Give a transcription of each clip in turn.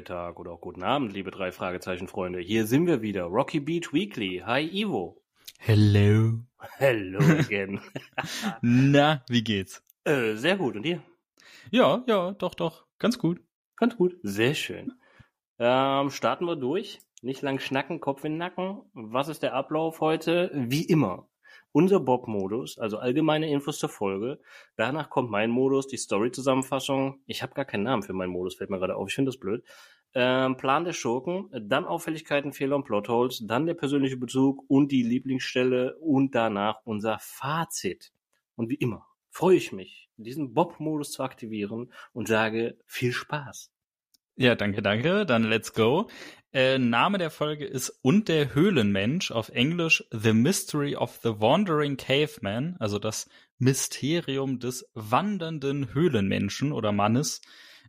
Mittag oder auch guten Abend, liebe drei Fragezeichen Freunde. Hier sind wir wieder, Rocky Beach Weekly. Hi Ivo. Hello. Hello again. Na, wie geht's? äh, sehr gut und dir? Ja, ja, doch, doch, ganz gut. Ganz gut. Sehr schön. Ähm, starten wir durch. Nicht lang schnacken, Kopf in den Nacken. Was ist der Ablauf heute? Wie immer. Unser Bob-Modus, also allgemeine Infos zur Folge. Danach kommt mein Modus, die Story-Zusammenfassung. Ich habe gar keinen Namen für meinen Modus, fällt mir gerade auf. Ich finde das blöd. Ähm, Plan der Schurken, dann Auffälligkeiten, Fehler und Plotholes, dann der persönliche Bezug und die Lieblingsstelle und danach unser Fazit. Und wie immer freue ich mich, diesen Bob-Modus zu aktivieren und sage viel Spaß. Ja, danke, danke. Dann let's go. Äh, Name der Folge ist Und der Höhlenmensch, auf Englisch The Mystery of the Wandering Caveman, also das Mysterium des wandernden Höhlenmenschen oder Mannes.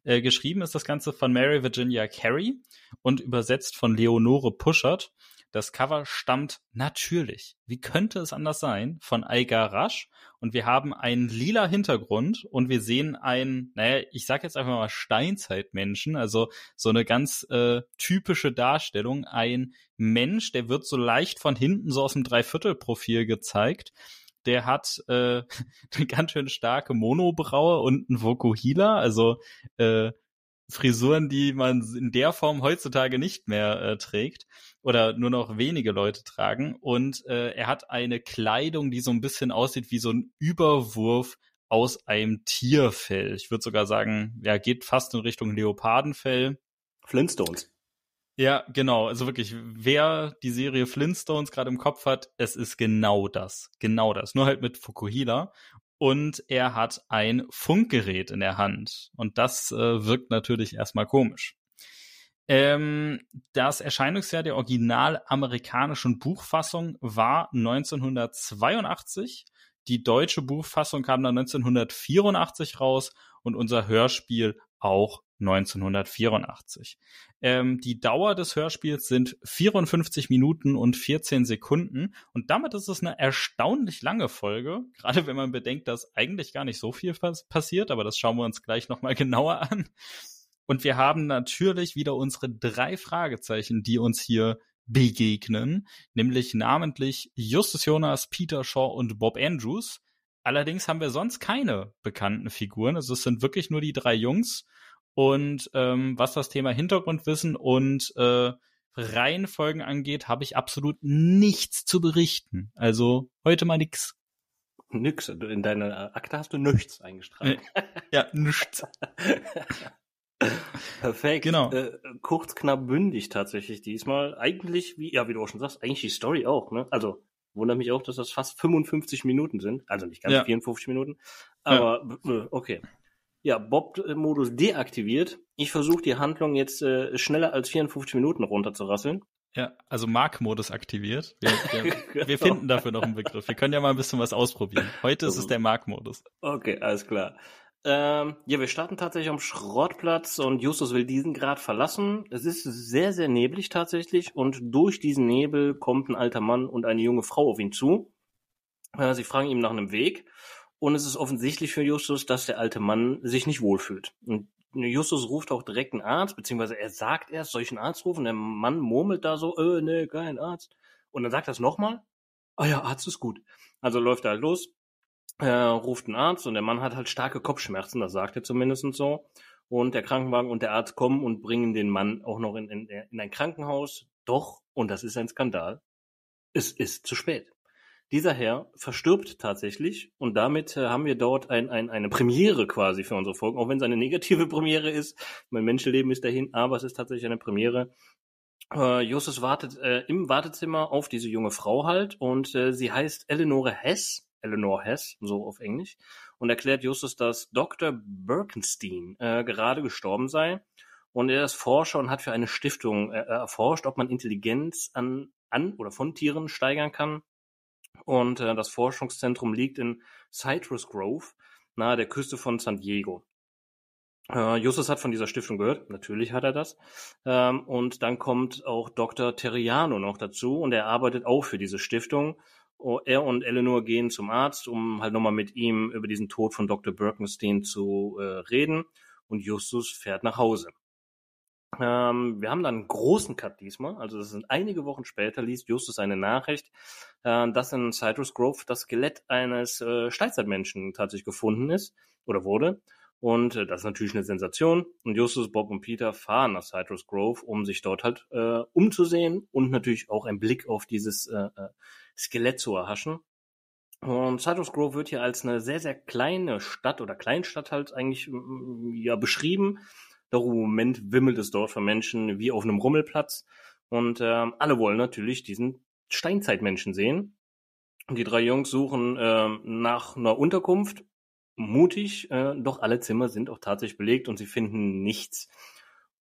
Äh, geschrieben ist das Ganze von Mary Virginia Carey und übersetzt von Leonore Puschert. Das Cover stammt natürlich, wie könnte es anders sein, von Aigar Rasch. Und wir haben einen lila Hintergrund und wir sehen einen, naja, ich sag jetzt einfach mal Steinzeitmenschen, also so eine ganz äh, typische Darstellung, ein Mensch, der wird so leicht von hinten so aus dem Dreiviertelprofil gezeigt, der hat äh, eine ganz schön starke Monobraue und einen Vokuhila, also äh, Frisuren, die man in der Form heutzutage nicht mehr äh, trägt oder nur noch wenige Leute tragen. Und äh, er hat eine Kleidung, die so ein bisschen aussieht wie so ein Überwurf aus einem Tierfell. Ich würde sogar sagen, ja, geht fast in Richtung Leopardenfell. Flintstones. Ja, genau. Also wirklich, wer die Serie Flintstones gerade im Kopf hat, es ist genau das. Genau das. Nur halt mit Fukuhila und er hat ein Funkgerät in der Hand. Und das äh, wirkt natürlich erstmal komisch. Ähm, das Erscheinungsjahr der original amerikanischen Buchfassung war 1982. Die deutsche Buchfassung kam dann 1984 raus und unser Hörspiel auch 1984. Ähm, die Dauer des Hörspiels sind 54 Minuten und 14 Sekunden und damit ist es eine erstaunlich lange Folge, gerade wenn man bedenkt, dass eigentlich gar nicht so viel passiert, aber das schauen wir uns gleich nochmal genauer an. Und wir haben natürlich wieder unsere drei Fragezeichen, die uns hier begegnen, nämlich namentlich Justus Jonas, Peter Shaw und Bob Andrews. Allerdings haben wir sonst keine bekannten Figuren. Also es sind wirklich nur die drei Jungs und ähm, was das Thema Hintergrundwissen und äh, Reihenfolgen angeht, habe ich absolut nichts zu berichten. Also heute mal nix. Nix. In deiner Akte hast du nichts eingestragen. Äh, ja, nichts. Perfekt. Genau. Äh, kurz, knapp, bündig tatsächlich diesmal. Eigentlich, wie, ja, wie du auch schon sagst, eigentlich die Story auch, ne? Also, wundert mich auch, dass das fast 55 Minuten sind. Also nicht ganz ja. 54 Minuten. Aber, ja. okay. Ja, Bob-Modus deaktiviert. Ich versuche die Handlung jetzt äh, schneller als 54 Minuten runterzurasseln. Ja, also Mark-Modus aktiviert. Wir, wir, genau. wir, finden dafür noch einen Begriff. Wir können ja mal ein bisschen was ausprobieren. Heute ist es der Mark-Modus. Okay, alles klar. Ähm, ja, wir starten tatsächlich am Schrottplatz und Justus will diesen Grad verlassen. Es ist sehr, sehr neblig tatsächlich und durch diesen Nebel kommt ein alter Mann und eine junge Frau auf ihn zu. Äh, sie fragen ihm nach einem Weg und es ist offensichtlich für Justus, dass der alte Mann sich nicht wohlfühlt. Und Justus ruft auch direkt einen Arzt, beziehungsweise er sagt erst, einen Arzt rufen? Der Mann murmelt da so, äh, nee, kein Arzt. Und dann sagt er es nochmal. Ah ja, Arzt ist gut. Also läuft er halt los, äh, ruft einen Arzt und der Mann hat halt starke Kopfschmerzen, das sagt er zumindest so. Und der Krankenwagen und der Arzt kommen und bringen den Mann auch noch in, in, in ein Krankenhaus. Doch, und das ist ein Skandal, es ist zu spät. Dieser Herr verstirbt tatsächlich und damit äh, haben wir dort ein, ein, eine Premiere quasi für unsere Folgen, auch wenn es eine negative Premiere ist. Mein Menschenleben ist dahin, aber es ist tatsächlich eine Premiere. Äh, Justus wartet äh, im Wartezimmer auf diese junge Frau halt und äh, sie heißt Eleonore Hess, Eleanor Hess, so auf Englisch, und erklärt Justus, dass Dr. Birkenstein äh, gerade gestorben sei und er ist Forscher und hat für eine Stiftung äh, erforscht, ob man Intelligenz an, an oder von Tieren steigern kann und äh, das Forschungszentrum liegt in Citrus Grove, nahe der Küste von San Diego. Äh, Justus hat von dieser Stiftung gehört, natürlich hat er das. Ähm, und dann kommt auch Dr. Terriano noch dazu und er arbeitet auch für diese Stiftung. Oh, er und Eleanor gehen zum Arzt, um halt nochmal mit ihm über diesen Tod von Dr. Birkenstein zu äh, reden. Und Justus fährt nach Hause. Ähm, wir haben dann einen großen Cut diesmal. Also das sind einige Wochen später, liest Justus eine Nachricht, äh, dass in Citrus Grove das Skelett eines äh, Steinzeitmenschen tatsächlich gefunden ist oder wurde. Und äh, das ist natürlich eine Sensation. Und Justus, Bob und Peter fahren nach Citrus Grove, um sich dort halt äh, umzusehen und natürlich auch einen Blick auf dieses äh, äh Skelett zu erhaschen. Und Citrus Grove wird hier als eine sehr, sehr kleine Stadt oder Kleinstadt halt eigentlich ja beschrieben. Doch im Moment wimmelt es dort von Menschen wie auf einem Rummelplatz. Und äh, alle wollen natürlich diesen Steinzeitmenschen sehen. Und die drei Jungs suchen äh, nach einer Unterkunft. Mutig, äh, doch alle Zimmer sind auch tatsächlich belegt und sie finden nichts.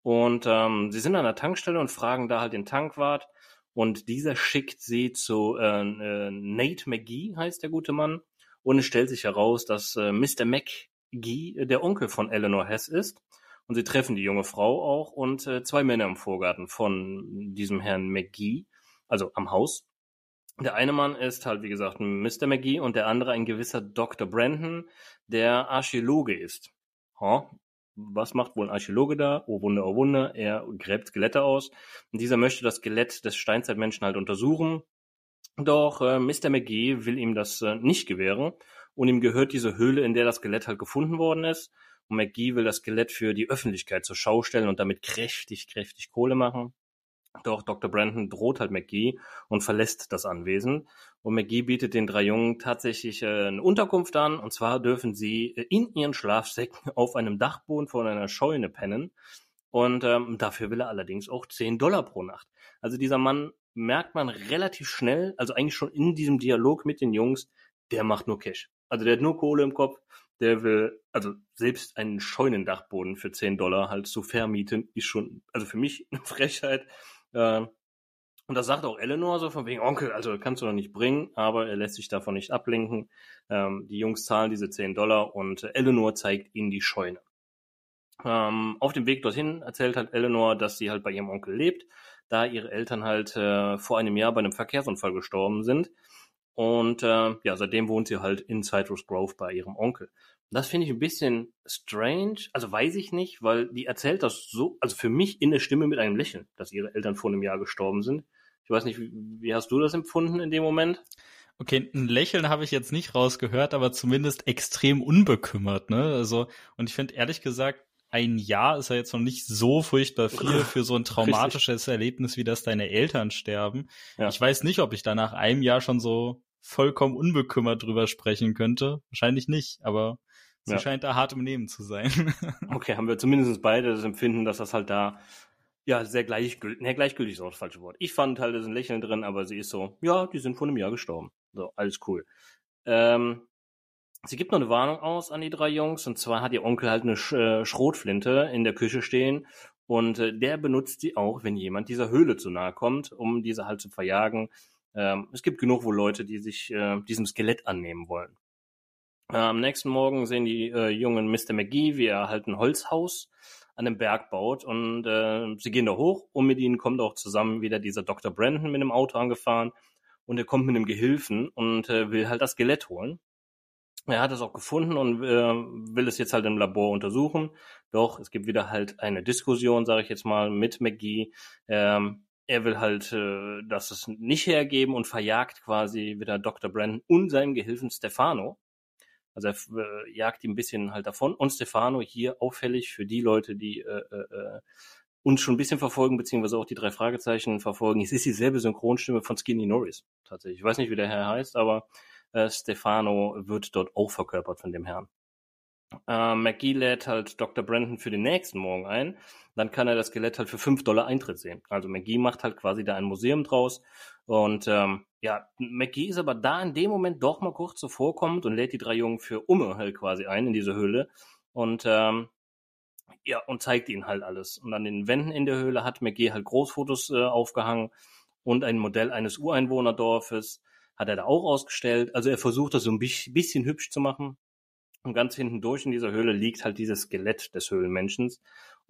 Und ähm, sie sind an der Tankstelle und fragen da halt den Tankwart. Und dieser schickt sie zu äh, äh, Nate McGee, heißt der gute Mann. Und es stellt sich heraus, dass äh, Mr. McGee der Onkel von Eleanor Hess ist. Und sie treffen die junge Frau auch und äh, zwei Männer im Vorgarten von diesem Herrn McGee, also am Haus. Der eine Mann ist halt, wie gesagt, Mr. McGee und der andere ein gewisser Dr. Brandon, der Archäologe ist. Ha, was macht wohl ein Archäologe da? Oh Wunder, oh Wunder, er gräbt Skelette aus. Und dieser möchte das Skelett des Steinzeitmenschen halt untersuchen. Doch äh, Mr. McGee will ihm das äh, nicht gewähren und ihm gehört diese Höhle, in der das Skelett halt gefunden worden ist. Und McGee will das Skelett für die Öffentlichkeit zur Schau stellen und damit kräftig, kräftig Kohle machen. Doch Dr. Brandon droht halt McGee und verlässt das Anwesen. Und McGee bietet den drei Jungen tatsächlich äh, eine Unterkunft an. Und zwar dürfen sie äh, in ihren Schlafsäcken auf einem Dachboden von einer Scheune pennen. Und ähm, dafür will er allerdings auch 10 Dollar pro Nacht. Also dieser Mann merkt man relativ schnell, also eigentlich schon in diesem Dialog mit den Jungs, der macht nur Cash. Also der hat nur Kohle im Kopf der will, also selbst einen Scheunendachboden für 10 Dollar halt zu vermieten, ist schon, also für mich eine Frechheit. Äh, und das sagt auch Eleanor so von wegen, Onkel, also kannst du doch nicht bringen, aber er lässt sich davon nicht ablenken. Ähm, die Jungs zahlen diese 10 Dollar und Eleanor zeigt ihnen die Scheune. Ähm, auf dem Weg dorthin erzählt halt Eleanor, dass sie halt bei ihrem Onkel lebt, da ihre Eltern halt äh, vor einem Jahr bei einem Verkehrsunfall gestorben sind. Und äh, ja, seitdem wohnt sie halt in Citrus Grove bei ihrem Onkel. Das finde ich ein bisschen strange. Also weiß ich nicht, weil die erzählt das so, also für mich in der Stimme mit einem Lächeln, dass ihre Eltern vor einem Jahr gestorben sind. Ich weiß nicht, wie, wie hast du das empfunden in dem Moment? Okay, ein Lächeln habe ich jetzt nicht rausgehört, aber zumindest extrem unbekümmert, ne? Also, und ich finde ehrlich gesagt, ein Jahr ist ja jetzt noch nicht so furchtbar viel für so ein traumatisches Richtig. Erlebnis, wie dass deine Eltern sterben. Ja. Ich weiß nicht, ob ich da nach einem Jahr schon so vollkommen unbekümmert drüber sprechen könnte. Wahrscheinlich nicht, aber Sie ja. scheint da hart im Nehmen zu sein. okay, haben wir zumindest beide das Empfinden, dass das halt da ja sehr gleichgültig, ne, gleichgültig ist auch das falsche Wort. Ich fand halt, da ist ein Lächeln drin, aber sie ist so, ja, die sind vor einem Jahr gestorben. So, alles cool. Ähm, sie gibt noch eine Warnung aus an die drei Jungs, und zwar hat ihr Onkel halt eine Sch äh, Schrotflinte in der Küche stehen und äh, der benutzt die auch, wenn jemand dieser Höhle zu nahe kommt, um diese halt zu verjagen. Ähm, es gibt genug wohl Leute, die sich äh, diesem Skelett annehmen wollen. Äh, am nächsten Morgen sehen die äh, jungen Mr. McGee, wie er halt ein Holzhaus an dem Berg baut und äh, sie gehen da hoch und mit ihnen kommt auch zusammen wieder dieser Dr. Brandon mit dem Auto angefahren und er kommt mit einem Gehilfen und äh, will halt das Skelett holen. Er hat es auch gefunden und äh, will es jetzt halt im Labor untersuchen. Doch es gibt wieder halt eine Diskussion, sage ich jetzt mal, mit McGee. Ähm, er will halt äh, das es nicht hergeben und verjagt quasi wieder Dr. Brandon und seinen Gehilfen Stefano. Also er äh, jagt ihn ein bisschen halt davon. Und Stefano hier auffällig für die Leute, die äh, äh, äh, uns schon ein bisschen verfolgen, beziehungsweise auch die drei Fragezeichen verfolgen. Es ist dieselbe Synchronstimme von Skinny Norris tatsächlich. Ich weiß nicht, wie der Herr heißt, aber äh, Stefano wird dort auch verkörpert von dem Herrn. Äh, McGee lädt halt Dr. Brandon für den nächsten Morgen ein. Dann kann er das Skelett halt für 5 Dollar Eintritt sehen. Also McGee macht halt quasi da ein Museum draus. Und ähm, ja, McGee ist aber da in dem Moment doch mal kurz zuvorkommend und lädt die drei Jungen für Umme halt quasi ein in diese Höhle. Und ähm, ja, und zeigt ihnen halt alles. Und an den Wänden in der Höhle hat McGee halt Großfotos äh, aufgehangen und ein Modell eines Ureinwohnerdorfes hat er da auch ausgestellt. Also er versucht das so ein bisschen hübsch zu machen. Und ganz hinten durch in dieser Höhle liegt halt dieses Skelett des Höhlenmenschens.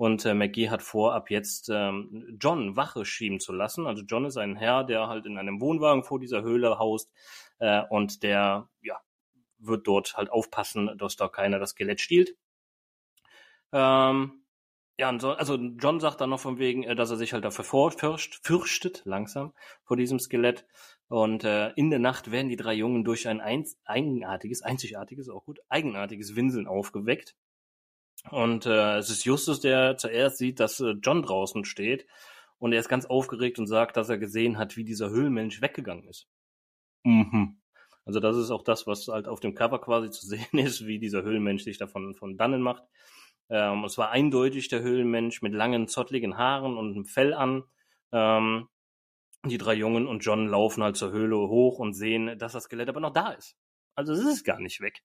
Und äh, McGee hat vor, ab jetzt ähm, John Wache schieben zu lassen. Also John ist ein Herr, der halt in einem Wohnwagen vor dieser Höhle haust. Äh, und der, ja, wird dort halt aufpassen, dass da keiner das Skelett stiehlt. Ähm, ja, also John sagt dann noch von wegen, äh, dass er sich halt dafür vorfürcht, fürchtet, langsam, vor diesem Skelett. Und äh, in der Nacht werden die drei Jungen durch ein eigenartiges, einzigartiges, auch gut, eigenartiges Winseln aufgeweckt. Und äh, es ist Justus, der zuerst sieht, dass äh, John draußen steht. Und er ist ganz aufgeregt und sagt, dass er gesehen hat, wie dieser Höhlenmensch weggegangen ist. Mhm. Also das ist auch das, was halt auf dem Cover quasi zu sehen ist, wie dieser Höhlenmensch sich davon von dannen macht. Ähm, es war eindeutig der Höhlenmensch mit langen, zottligen Haaren und einem Fell an. Ähm, die drei Jungen und John laufen halt zur Höhle hoch und sehen, dass das Skelett aber noch da ist. Also es ist gar nicht weg.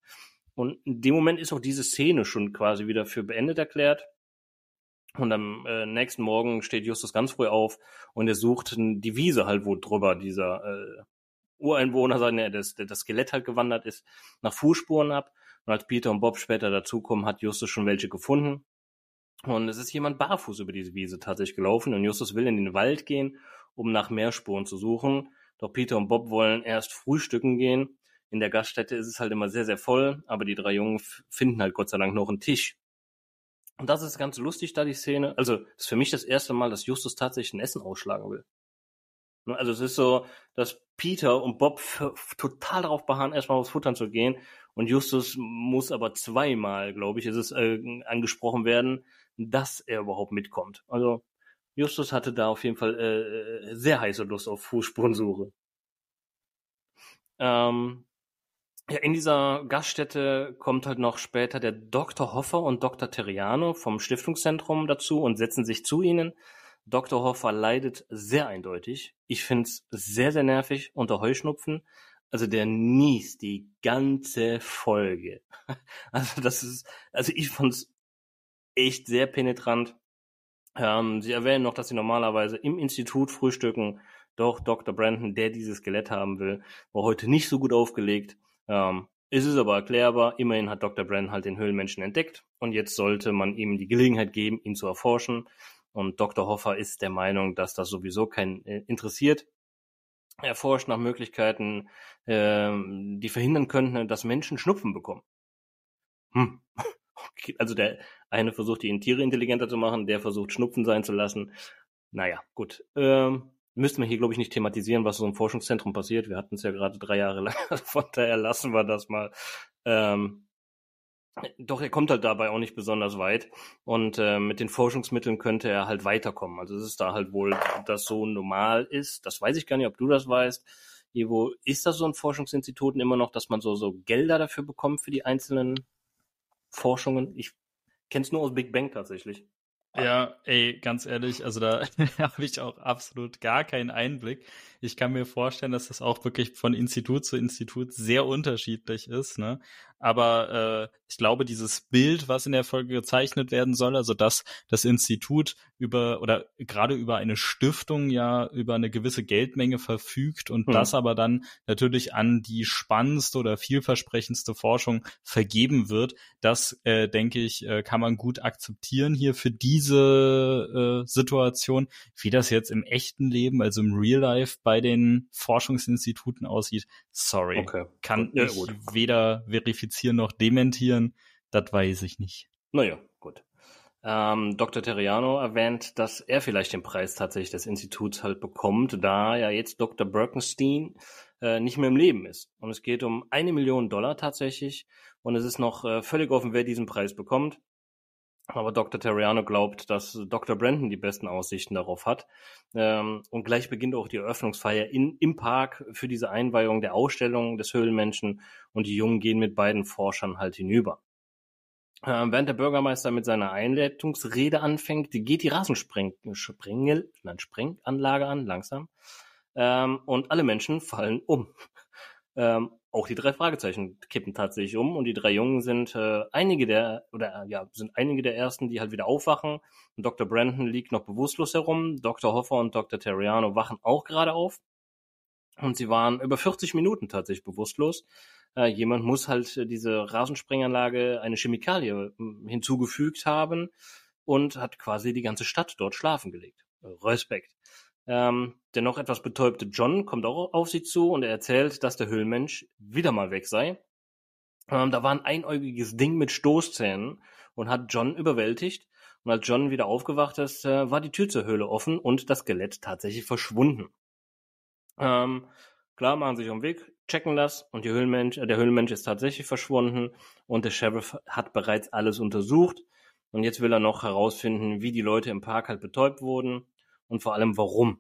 Und in dem Moment ist auch diese Szene schon quasi wieder für beendet erklärt. Und am äh, nächsten Morgen steht Justus ganz früh auf und er sucht die Wiese halt, wo drüber dieser äh, Ureinwohner, sein, das, das Skelett halt gewandert ist, nach Fußspuren ab. Und als Peter und Bob später dazukommen, hat Justus schon welche gefunden. Und es ist jemand barfuß über diese Wiese tatsächlich gelaufen und Justus will in den Wald gehen, um nach mehr Spuren zu suchen. Doch Peter und Bob wollen erst frühstücken gehen. In der Gaststätte ist es halt immer sehr, sehr voll, aber die drei Jungen finden halt Gott sei Dank noch einen Tisch. Und das ist ganz lustig, da die Szene. Also, das ist für mich das erste Mal, dass Justus tatsächlich ein Essen ausschlagen will. Ne, also es ist so, dass Peter und Bob total darauf beharren, erstmal aufs Futtern zu gehen. Und Justus muss aber zweimal, glaube ich, ist es äh, angesprochen werden, dass er überhaupt mitkommt. Also Justus hatte da auf jeden Fall äh, äh sehr heiße Lust auf Fußspurensuche. Ähm, ja, in dieser Gaststätte kommt halt noch später der Dr. Hoffer und Dr. Terriano vom Stiftungszentrum dazu und setzen sich zu ihnen. Dr. Hoffer leidet sehr eindeutig. Ich find's sehr, sehr nervig unter Heuschnupfen. Also der niest die ganze Folge. Also das ist, also ich fand's echt sehr penetrant. Ähm, sie erwähnen noch, dass sie normalerweise im Institut frühstücken. Doch Dr. Brandon, der dieses Skelett haben will, war heute nicht so gut aufgelegt. Ähm, es ist aber erklärbar. Immerhin hat Dr. Brandon halt den Höhlenmenschen entdeckt und jetzt sollte man ihm die Gelegenheit geben, ihn zu erforschen. Und Dr. Hoffer ist der Meinung, dass das sowieso keinen äh, interessiert. Er forscht nach Möglichkeiten, äh, die verhindern könnten, dass Menschen Schnupfen bekommen. Hm. Okay. Also der eine versucht, die Tiere intelligenter zu machen, der versucht, Schnupfen sein zu lassen. Naja, gut. Ähm, müssten wir hier, glaube ich, nicht thematisieren, was so im Forschungszentrum passiert. Wir hatten es ja gerade drei Jahre lang, von daher lassen wir das mal. Ähm, doch er kommt halt dabei auch nicht besonders weit. Und äh, mit den Forschungsmitteln könnte er halt weiterkommen. Also es ist da halt wohl, dass so normal ist. Das weiß ich gar nicht, ob du das weißt. Evo, ist das so ein Forschungsinstituten immer noch, dass man so, so Gelder dafür bekommt für die einzelnen Forschungen? Ich kenne es nur aus Big Bang tatsächlich. Ja, ey, ganz ehrlich, also da habe ich auch absolut gar keinen Einblick. Ich kann mir vorstellen, dass das auch wirklich von Institut zu Institut sehr unterschiedlich ist. Ne? Aber äh, ich glaube, dieses Bild, was in der Folge gezeichnet werden soll, also dass das Institut über oder gerade über eine Stiftung ja über eine gewisse Geldmenge verfügt und hm. das aber dann natürlich an die spannendste oder vielversprechendste Forschung vergeben wird, das äh, denke ich, äh, kann man gut akzeptieren hier für diese äh, Situation. Wie das jetzt im echten Leben, also im Real Life bei den Forschungsinstituten aussieht, sorry, okay. kann ja, ich weder verifizieren noch dementieren. Das weiß ich nicht. Naja, gut. Ähm, Dr. Terriano erwähnt, dass er vielleicht den Preis tatsächlich des Instituts halt bekommt, da ja jetzt Dr. Birkenstein äh, nicht mehr im Leben ist. Und es geht um eine Million Dollar tatsächlich. Und es ist noch äh, völlig offen, wer diesen Preis bekommt. Aber Dr. Terriano glaubt, dass Dr. Brandon die besten Aussichten darauf hat. Ähm, und gleich beginnt auch die Eröffnungsfeier in, im Park für diese Einweihung der Ausstellung des Höhlenmenschen. Und die Jungen gehen mit beiden Forschern halt hinüber. Ähm, während der Bürgermeister mit seiner Einleitungsrede anfängt, geht die Rasensprenganlage an, langsam. Ähm, und alle Menschen fallen um. Auch die drei Fragezeichen kippen tatsächlich um und die drei Jungen sind äh, einige der oder äh, ja sind einige der ersten, die halt wieder aufwachen. Und Dr. Brandon liegt noch bewusstlos herum. Dr. Hoffer und Dr. Terriano wachen auch gerade auf und sie waren über 40 Minuten tatsächlich bewusstlos. Äh, jemand muss halt äh, diese Rasensprenganlage eine Chemikalie äh, hinzugefügt haben und hat quasi die ganze Stadt dort schlafen gelegt. Respekt. Ähm, der noch etwas betäubte John kommt auch auf sie zu und er erzählt, dass der Höhlenmensch wieder mal weg sei. Ähm, da war ein einäugiges Ding mit Stoßzähnen und hat John überwältigt. Und als John wieder aufgewacht ist, äh, war die Tür zur Höhle offen und das Skelett tatsächlich verschwunden. Ähm, klar, machen sich den Weg, checken das und Höhlenmensch, äh, der Höhlenmensch ist tatsächlich verschwunden und der Sheriff hat bereits alles untersucht. Und jetzt will er noch herausfinden, wie die Leute im Park halt betäubt wurden und vor allem warum.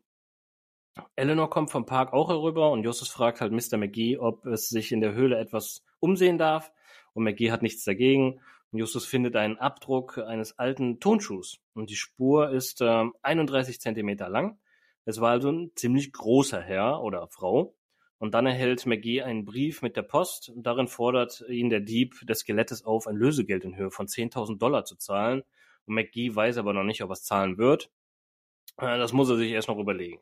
Eleanor kommt vom Park auch herüber und Justus fragt halt Mr. McGee, ob es sich in der Höhle etwas umsehen darf. Und McGee hat nichts dagegen. Und Justus findet einen Abdruck eines alten Tonschuhs. Und die Spur ist äh, 31 Zentimeter lang. Es war also ein ziemlich großer Herr oder Frau. Und dann erhält McGee einen Brief mit der Post. Und darin fordert ihn der Dieb des Skelettes auf, ein Lösegeld in Höhe von 10.000 Dollar zu zahlen. Und McGee weiß aber noch nicht, ob er es zahlen wird. Äh, das muss er sich erst noch überlegen.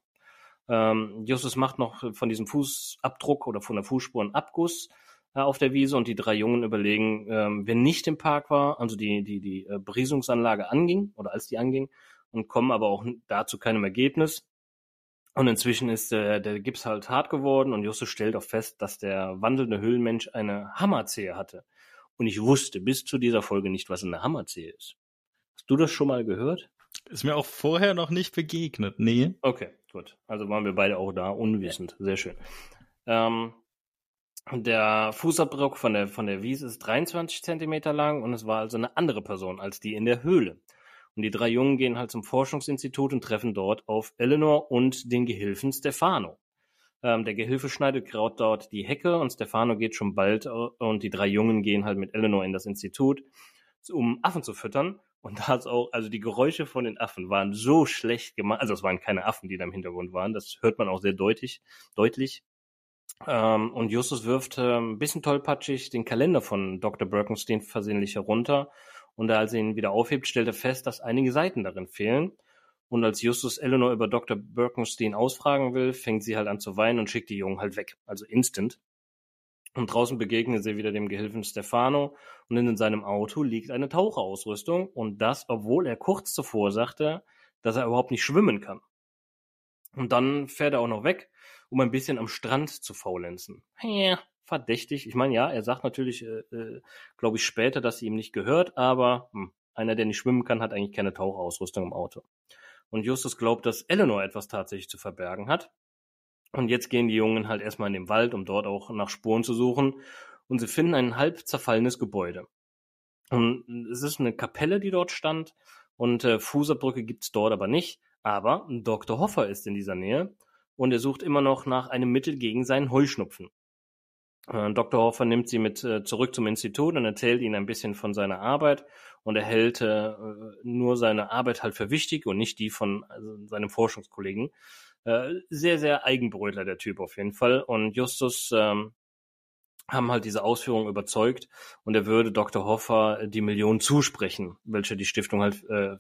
Ähm, Justus macht noch von diesem Fußabdruck oder von der Fußspur einen Abguss äh, auf der Wiese und die drei Jungen überlegen, ähm, wer nicht im Park war, also die, die, die äh, Beriesungsanlage anging oder als die anging und kommen aber auch dazu keinem Ergebnis. Und inzwischen ist der, der Gips halt hart geworden und Justus stellt auch fest, dass der wandelnde Höhlenmensch eine Hammerzehe hatte. Und ich wusste bis zu dieser Folge nicht, was eine Hammerzehe ist. Hast du das schon mal gehört? Ist mir auch vorher noch nicht begegnet, nee. Okay, gut. Also waren wir beide auch da, unwissend. Sehr schön. Ähm, der Fußabdruck von der, von der Wiese ist 23 Zentimeter lang und es war also eine andere Person als die in der Höhle. Und die drei Jungen gehen halt zum Forschungsinstitut und treffen dort auf Eleanor und den Gehilfen Stefano. Ähm, der Gehilfe schneidet gerade dort die Hecke und Stefano geht schon bald und die drei Jungen gehen halt mit Eleanor in das Institut, um Affen zu füttern. Und da hat's auch, also die Geräusche von den Affen waren so schlecht gemacht. Also es waren keine Affen, die da im Hintergrund waren. Das hört man auch sehr deutlich, deutlich. Ähm, und Justus wirft äh, ein bisschen tollpatschig den Kalender von Dr. Birkenstein versehentlich herunter. Und als er ihn wieder aufhebt, stellt er fest, dass einige Seiten darin fehlen. Und als Justus Eleanor über Dr. Birkenstein ausfragen will, fängt sie halt an zu weinen und schickt die Jungen halt weg. Also instant. Und draußen begegnet sie wieder dem Gehilfen Stefano und in seinem Auto liegt eine Taucherausrüstung und das, obwohl er kurz zuvor sagte, dass er überhaupt nicht schwimmen kann. Und dann fährt er auch noch weg, um ein bisschen am Strand zu faulenzen. Ja, verdächtig. Ich meine, ja, er sagt natürlich, äh, äh, glaube ich, später, dass sie ihm nicht gehört, aber hm, einer, der nicht schwimmen kann, hat eigentlich keine Taucherausrüstung im Auto. Und Justus glaubt, dass Eleanor etwas tatsächlich zu verbergen hat. Und jetzt gehen die Jungen halt erstmal in den Wald, um dort auch nach Spuren zu suchen. Und sie finden ein halb zerfallenes Gebäude. Und es ist eine Kapelle, die dort stand. Und äh, Fußabdrücke gibt's dort aber nicht. Aber Dr. Hoffer ist in dieser Nähe und er sucht immer noch nach einem Mittel gegen seinen Heuschnupfen. Äh, Dr. Hoffer nimmt sie mit äh, zurück zum Institut und erzählt ihnen ein bisschen von seiner Arbeit und er hält äh, nur seine Arbeit halt für wichtig und nicht die von also seinem Forschungskollegen. Äh, sehr, sehr Eigenbrötler der Typ auf jeden Fall. Und Justus ähm, haben halt diese Ausführungen überzeugt und er würde Dr. Hoffer die Million zusprechen, welche die Stiftung halt äh, äh,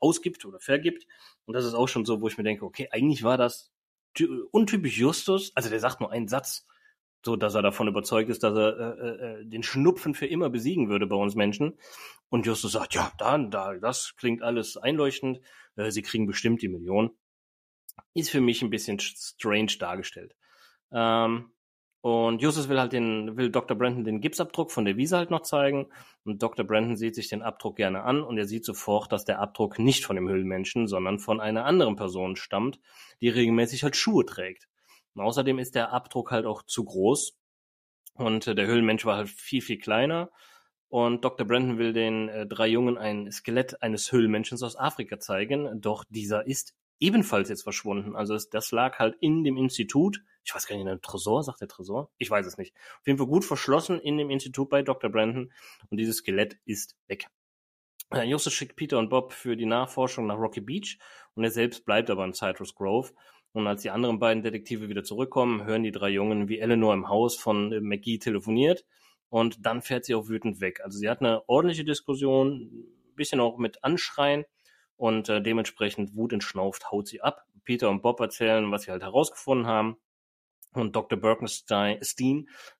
ausgibt oder vergibt. Und das ist auch schon so, wo ich mir denke, okay, eigentlich war das untypisch Justus. Also der sagt nur einen Satz, so dass er davon überzeugt ist, dass er äh, äh, den Schnupfen für immer besiegen würde bei uns Menschen. Und Justus sagt, ja, dann, da, das klingt alles einleuchtend. Äh, sie kriegen bestimmt die Million. Ist für mich ein bisschen strange dargestellt. Ähm, und Justus will halt den, will Dr. Brandon den Gipsabdruck von der Wiese halt noch zeigen. Und Dr. Brandon sieht sich den Abdruck gerne an und er sieht sofort, dass der Abdruck nicht von dem Höhlenmenschen, sondern von einer anderen Person stammt, die regelmäßig halt Schuhe trägt. Und außerdem ist der Abdruck halt auch zu groß. Und äh, der Höhlenmensch war halt viel, viel kleiner. Und Dr. Brandon will den äh, drei Jungen ein Skelett eines Höhlenmenschens aus Afrika zeigen, doch dieser ist ebenfalls jetzt verschwunden. Also es, das lag halt in dem Institut. Ich weiß gar nicht, in einem Tresor, sagt der Tresor? Ich weiß es nicht. Auf jeden Fall gut verschlossen in dem Institut bei Dr. Brandon und dieses Skelett ist weg. Justus schickt Peter und Bob für die Nachforschung nach Rocky Beach und er selbst bleibt aber in Citrus Grove. Und als die anderen beiden Detektive wieder zurückkommen, hören die drei Jungen, wie Eleanor im Haus von äh, McGee telefoniert und dann fährt sie auch wütend weg. Also sie hat eine ordentliche Diskussion, ein bisschen auch mit Anschreien und äh, dementsprechend wutentschnauft haut sie ab. Peter und Bob erzählen, was sie halt herausgefunden haben. Und Dr. Birkenstein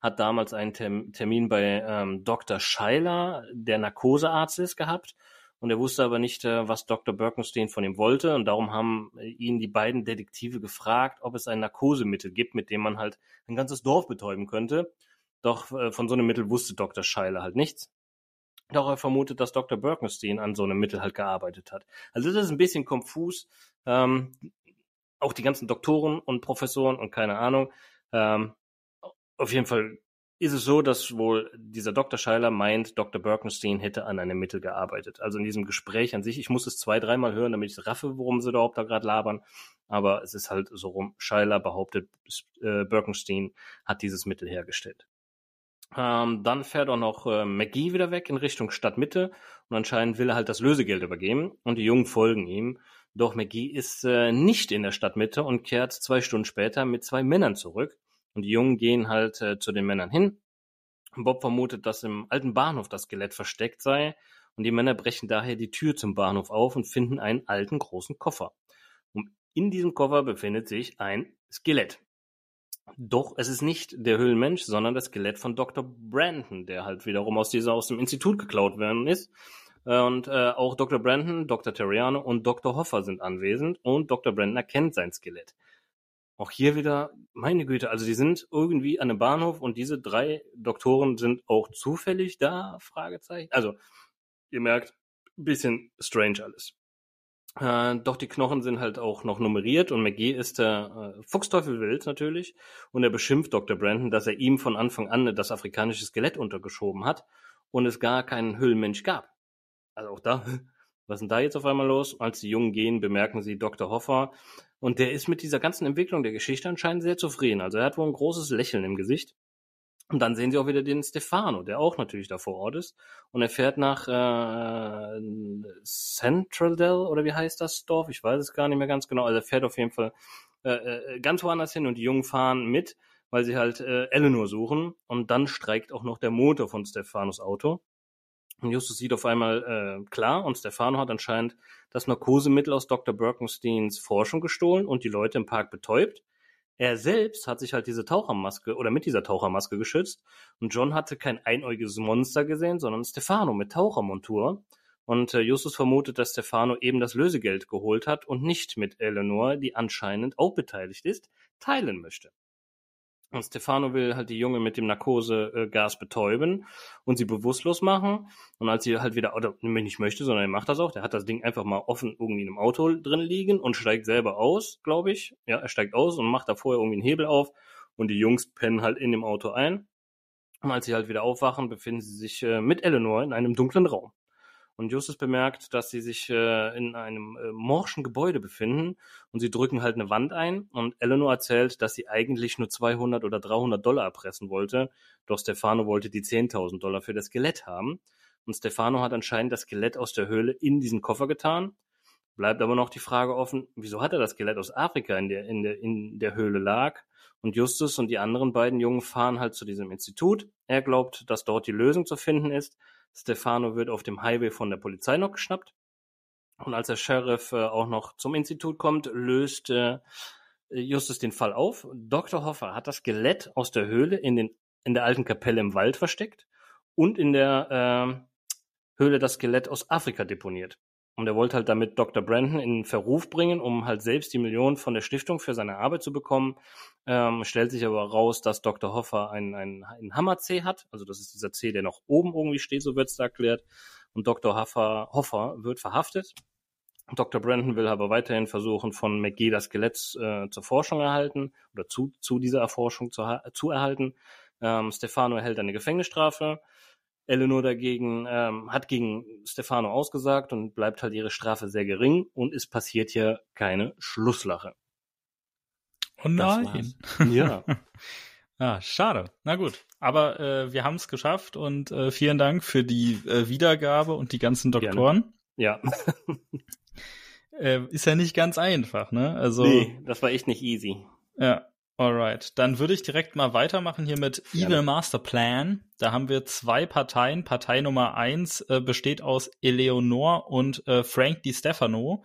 hat damals einen Termin bei ähm, Dr. Scheiler, der Narkosearzt ist, gehabt. Und er wusste aber nicht, äh, was Dr. Birkenstein von ihm wollte. Und darum haben äh, ihn die beiden Detektive gefragt, ob es ein Narkosemittel gibt, mit dem man halt ein ganzes Dorf betäuben könnte. Doch äh, von so einem Mittel wusste Dr. Scheiler halt nichts. Doch er vermutet, dass Dr. Birkenstein an so einem Mittel halt gearbeitet hat. Also das ist ein bisschen konfus. Ähm, auch die ganzen Doktoren und Professoren und keine Ahnung. Ähm, auf jeden Fall ist es so, dass wohl dieser Dr. Scheiler meint, Dr. Birkenstein hätte an einem Mittel gearbeitet. Also in diesem Gespräch an sich, ich muss es zwei, dreimal hören, damit ich raffe, worum sie überhaupt da gerade labern. Aber es ist halt so rum. Scheiler behauptet, äh, Birkenstein hat dieses Mittel hergestellt. Ähm, dann fährt auch noch äh, McGee wieder weg in Richtung Stadtmitte und anscheinend will er halt das Lösegeld übergeben und die Jungen folgen ihm. Doch McGee ist äh, nicht in der Stadtmitte und kehrt zwei Stunden später mit zwei Männern zurück. Und die Jungen gehen halt äh, zu den Männern hin. Bob vermutet, dass im alten Bahnhof das Skelett versteckt sei. Und die Männer brechen daher die Tür zum Bahnhof auf und finden einen alten großen Koffer. Und in diesem Koffer befindet sich ein Skelett. Doch es ist nicht der Höhlenmensch, sondern das Skelett von Dr. Brandon, der halt wiederum aus dieser aus dem Institut geklaut worden ist. Äh, und äh, auch Dr. Brandon, Dr. Terriano und Dr. Hoffer sind anwesend und Dr. Brandon erkennt sein Skelett. Auch hier wieder, meine Güte, also die sind irgendwie an einem Bahnhof und diese drei Doktoren sind auch zufällig da? Fragezeichen. Also, ihr merkt, bisschen strange alles. Äh, doch die Knochen sind halt auch noch nummeriert und McGee ist der äh, Fuchsteufel wild natürlich und er beschimpft Dr. Brandon, dass er ihm von Anfang an das afrikanische Skelett untergeschoben hat und es gar keinen Höhlenmensch gab. Also auch da, was ist denn da jetzt auf einmal los? Als die Jungen gehen, bemerken sie Dr. Hoffer und der ist mit dieser ganzen Entwicklung der Geschichte anscheinend sehr zufrieden. Also er hat wohl ein großes Lächeln im Gesicht und dann sehen sie auch wieder den Stefano, der auch natürlich da vor Ort ist. Und er fährt nach äh, Centraldale, oder wie heißt das Dorf? Ich weiß es gar nicht mehr ganz genau. Also er fährt auf jeden Fall äh, äh, ganz woanders hin und die Jungen fahren mit, weil sie halt äh, Eleanor suchen. Und dann streikt auch noch der Motor von Stefanos Auto. Und Justus sieht auf einmal äh, klar, und Stefano hat anscheinend das Narkosemittel aus Dr. Birkensteins Forschung gestohlen und die Leute im Park betäubt. Er selbst hat sich halt diese Tauchermaske oder mit dieser Tauchermaske geschützt und John hatte kein einäugiges Monster gesehen, sondern Stefano mit Tauchermontur. Und äh, Justus vermutet, dass Stefano eben das Lösegeld geholt hat und nicht mit Eleanor, die anscheinend auch beteiligt ist, teilen möchte. Und Stefano will halt die Junge mit dem Narkosegas betäuben und sie bewusstlos machen. Und als sie halt wieder, oder nicht möchte, sondern er macht das auch, der hat das Ding einfach mal offen irgendwie in einem Auto drin liegen und steigt selber aus, glaube ich. Ja, er steigt aus und macht da vorher irgendwie einen Hebel auf und die Jungs pennen halt in dem Auto ein. Und als sie halt wieder aufwachen, befinden sie sich äh, mit Eleanor in einem dunklen Raum. Und Justus bemerkt, dass sie sich äh, in einem äh, morschen Gebäude befinden und sie drücken halt eine Wand ein und Eleanor erzählt, dass sie eigentlich nur 200 oder 300 Dollar erpressen wollte, doch Stefano wollte die 10.000 Dollar für das Skelett haben. Und Stefano hat anscheinend das Skelett aus der Höhle in diesen Koffer getan. Bleibt aber noch die Frage offen, wieso hat er das Skelett aus Afrika in der, in der, in der Höhle lag? Und Justus und die anderen beiden Jungen fahren halt zu diesem Institut. Er glaubt, dass dort die Lösung zu finden ist, Stefano wird auf dem Highway von der Polizei noch geschnappt. Und als der Sheriff äh, auch noch zum Institut kommt, löst äh, Justus den Fall auf. Dr. Hoffer hat das Skelett aus der Höhle in, den, in der alten Kapelle im Wald versteckt und in der äh, Höhle das Skelett aus Afrika deponiert. Und er wollte halt damit Dr. Brandon in Verruf bringen, um halt selbst die Millionen von der Stiftung für seine Arbeit zu bekommen. Ähm, stellt sich aber raus, dass Dr. Hoffer einen, einen, einen Hammer-C hat. Also das ist dieser C, der noch oben irgendwie steht, so wird es da erklärt. Und Dr. Hoffer, Hoffer wird verhaftet. Dr. Brandon will aber weiterhin versuchen, von McGee das Skelett äh, zur Forschung erhalten oder zu, zu dieser Erforschung zu, zu erhalten. Ähm, Stefano erhält eine Gefängnisstrafe. Eleanor dagegen ähm, hat gegen Stefano ausgesagt und bleibt halt ihre Strafe sehr gering und es passiert hier keine Schlusslache. Oh nein. Ja. ah, schade. Na gut. Aber äh, wir haben es geschafft und äh, vielen Dank für die äh, Wiedergabe und die ganzen Doktoren. Gerne. Ja. äh, ist ja nicht ganz einfach, ne? Also. Nee, das war echt nicht easy. Ja. Alright, dann würde ich direkt mal weitermachen hier mit. Evil Master Plan. Da haben wir zwei Parteien. Partei Nummer eins äh, besteht aus Eleonor und äh, Frank Di Stefano.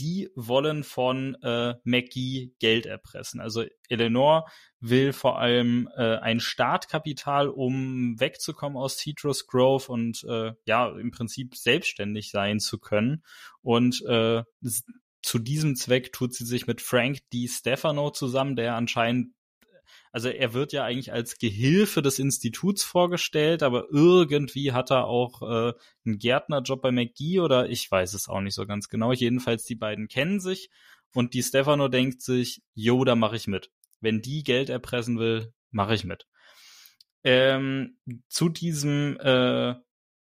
Die wollen von äh, McGee Geld erpressen. Also Eleanor will vor allem äh, ein Startkapital, um wegzukommen aus Citrus Grove und äh, ja, im Prinzip selbstständig sein zu können. Und äh, zu diesem Zweck tut sie sich mit Frank Di Stefano zusammen, der anscheinend also er wird ja eigentlich als Gehilfe des Instituts vorgestellt, aber irgendwie hat er auch äh, einen Gärtnerjob bei McGee oder ich weiß es auch nicht so ganz genau. Jedenfalls die beiden kennen sich und die Stefano denkt sich, jo, da mache ich mit. Wenn die Geld erpressen will, mache ich mit. Ähm, zu diesem äh,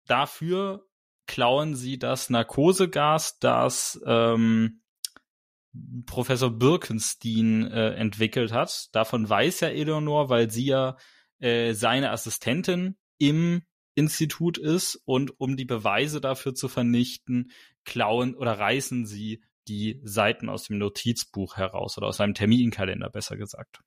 dafür klauen sie das Narkosegas, das ähm, Professor Birkenstein äh, entwickelt hat. Davon weiß ja Eleanor, weil sie ja äh, seine Assistentin im Institut ist und um die Beweise dafür zu vernichten, klauen oder reißen sie die Seiten aus dem Notizbuch heraus oder aus seinem Terminkalender besser gesagt.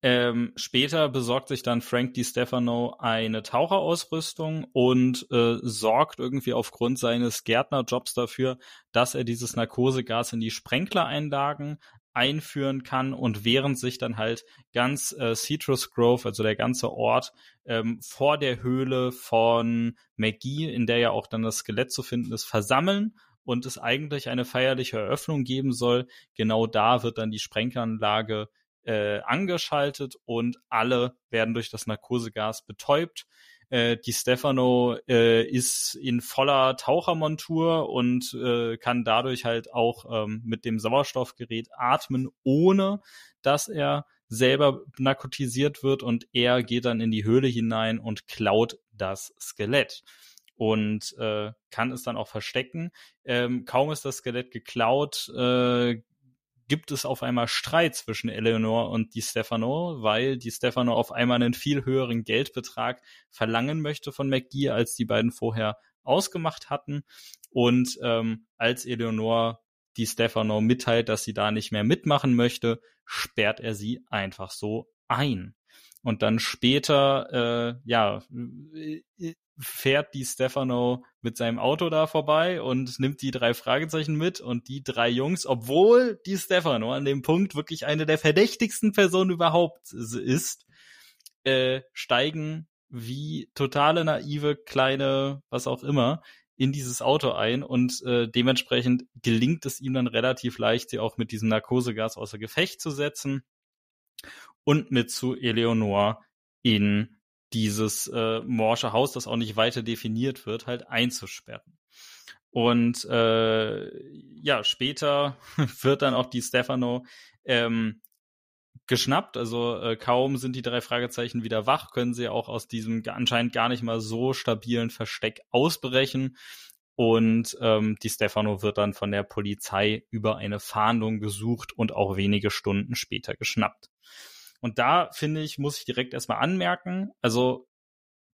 Ähm, später besorgt sich dann Frank Di Stefano eine Taucherausrüstung und äh, sorgt irgendwie aufgrund seines Gärtnerjobs dafür, dass er dieses Narkosegas in die Sprenklereinlagen einführen kann und während sich dann halt ganz äh, Citrus Grove, also der ganze Ort, ähm, vor der Höhle von McGee, in der ja auch dann das Skelett zu finden ist, versammeln und es eigentlich eine feierliche Eröffnung geben soll. Genau da wird dann die Sprenkelanlage äh, angeschaltet und alle werden durch das Narkosegas betäubt. Äh, die Stefano äh, ist in voller Tauchermontur und äh, kann dadurch halt auch ähm, mit dem Sauerstoffgerät atmen, ohne dass er selber narkotisiert wird und er geht dann in die Höhle hinein und klaut das Skelett und äh, kann es dann auch verstecken. Ähm, kaum ist das Skelett geklaut, äh, gibt es auf einmal Streit zwischen Eleanor und die Stefano, weil die Stefano auf einmal einen viel höheren Geldbetrag verlangen möchte von McGee, als die beiden vorher ausgemacht hatten. Und ähm, als Eleanor die Stefano mitteilt, dass sie da nicht mehr mitmachen möchte, sperrt er sie einfach so ein. Und dann später, äh, ja, fährt die Stefano mit seinem Auto da vorbei und nimmt die drei Fragezeichen mit und die drei Jungs, obwohl die Stefano an dem Punkt wirklich eine der verdächtigsten Personen überhaupt ist, äh, steigen wie totale naive kleine, was auch immer, in dieses Auto ein und äh, dementsprechend gelingt es ihm dann relativ leicht, sie auch mit diesem Narkosegas außer Gefecht zu setzen und mit zu Eleonor in dieses äh, morsche Haus, das auch nicht weiter definiert wird, halt einzusperren. Und äh, ja, später wird dann auch die Stefano ähm, geschnappt. Also äh, kaum sind die drei Fragezeichen wieder wach, können sie auch aus diesem anscheinend gar nicht mal so stabilen Versteck ausbrechen. Und ähm, die Stefano wird dann von der Polizei über eine Fahndung gesucht und auch wenige Stunden später geschnappt. Und da finde ich, muss ich direkt erstmal anmerken, also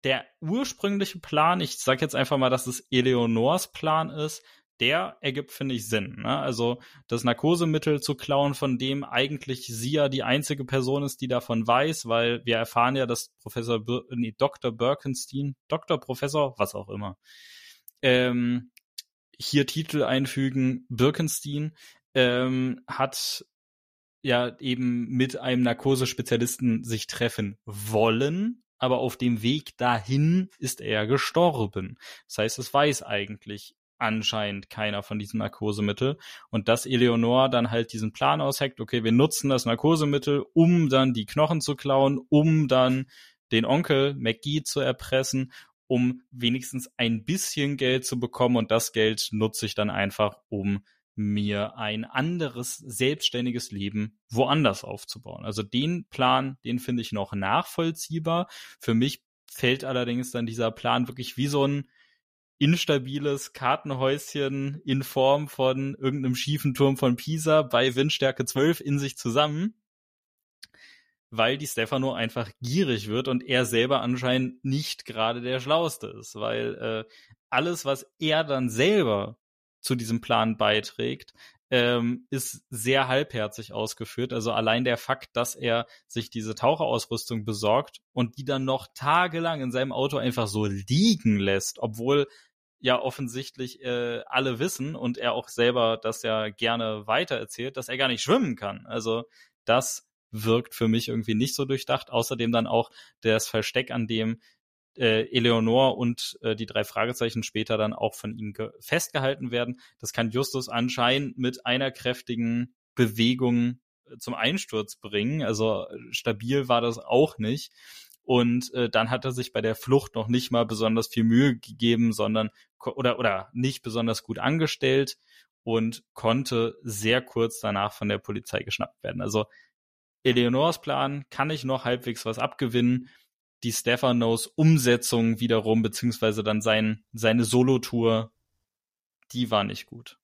der ursprüngliche Plan, ich sage jetzt einfach mal, dass es Eleonors Plan ist, der ergibt, finde ich, Sinn. Ne? Also das Narkosemittel zu klauen, von dem eigentlich sie ja die einzige Person ist, die davon weiß, weil wir erfahren ja, dass Professor Bir nee, Dr. Birkenstein, Dr. Professor, was auch immer, ähm, hier Titel einfügen, Birkenstein, ähm, hat ja eben mit einem Narkosespezialisten sich treffen wollen, aber auf dem Weg dahin ist er gestorben. Das heißt, es weiß eigentlich anscheinend keiner von diesem Narkosemittel und dass Eleonor dann halt diesen Plan ausheckt, okay, wir nutzen das Narkosemittel, um dann die Knochen zu klauen, um dann den Onkel McGee zu erpressen, um wenigstens ein bisschen Geld zu bekommen und das Geld nutze ich dann einfach, um mir ein anderes selbstständiges Leben woanders aufzubauen. Also den Plan, den finde ich noch nachvollziehbar. Für mich fällt allerdings dann dieser Plan wirklich wie so ein instabiles Kartenhäuschen in Form von irgendeinem schiefen Turm von Pisa bei Windstärke 12 in sich zusammen, weil die Stefano einfach gierig wird und er selber anscheinend nicht gerade der Schlauste ist, weil äh, alles, was er dann selber zu diesem Plan beiträgt, ähm, ist sehr halbherzig ausgeführt. Also allein der Fakt, dass er sich diese Taucherausrüstung besorgt und die dann noch tagelang in seinem Auto einfach so liegen lässt, obwohl ja offensichtlich äh, alle wissen und er auch selber das ja gerne weitererzählt, dass er gar nicht schwimmen kann. Also das wirkt für mich irgendwie nicht so durchdacht. Außerdem dann auch das Versteck, an dem äh, Eleonor und äh, die drei Fragezeichen später dann auch von ihm festgehalten werden. Das kann Justus anscheinend mit einer kräftigen Bewegung zum Einsturz bringen. Also stabil war das auch nicht. Und äh, dann hat er sich bei der Flucht noch nicht mal besonders viel Mühe gegeben, sondern oder oder nicht besonders gut angestellt und konnte sehr kurz danach von der Polizei geschnappt werden. Also Eleonors Plan kann ich noch halbwegs was abgewinnen. Die Stephanos Umsetzung wiederum, beziehungsweise dann sein, seine Solo-Tour, die war nicht gut.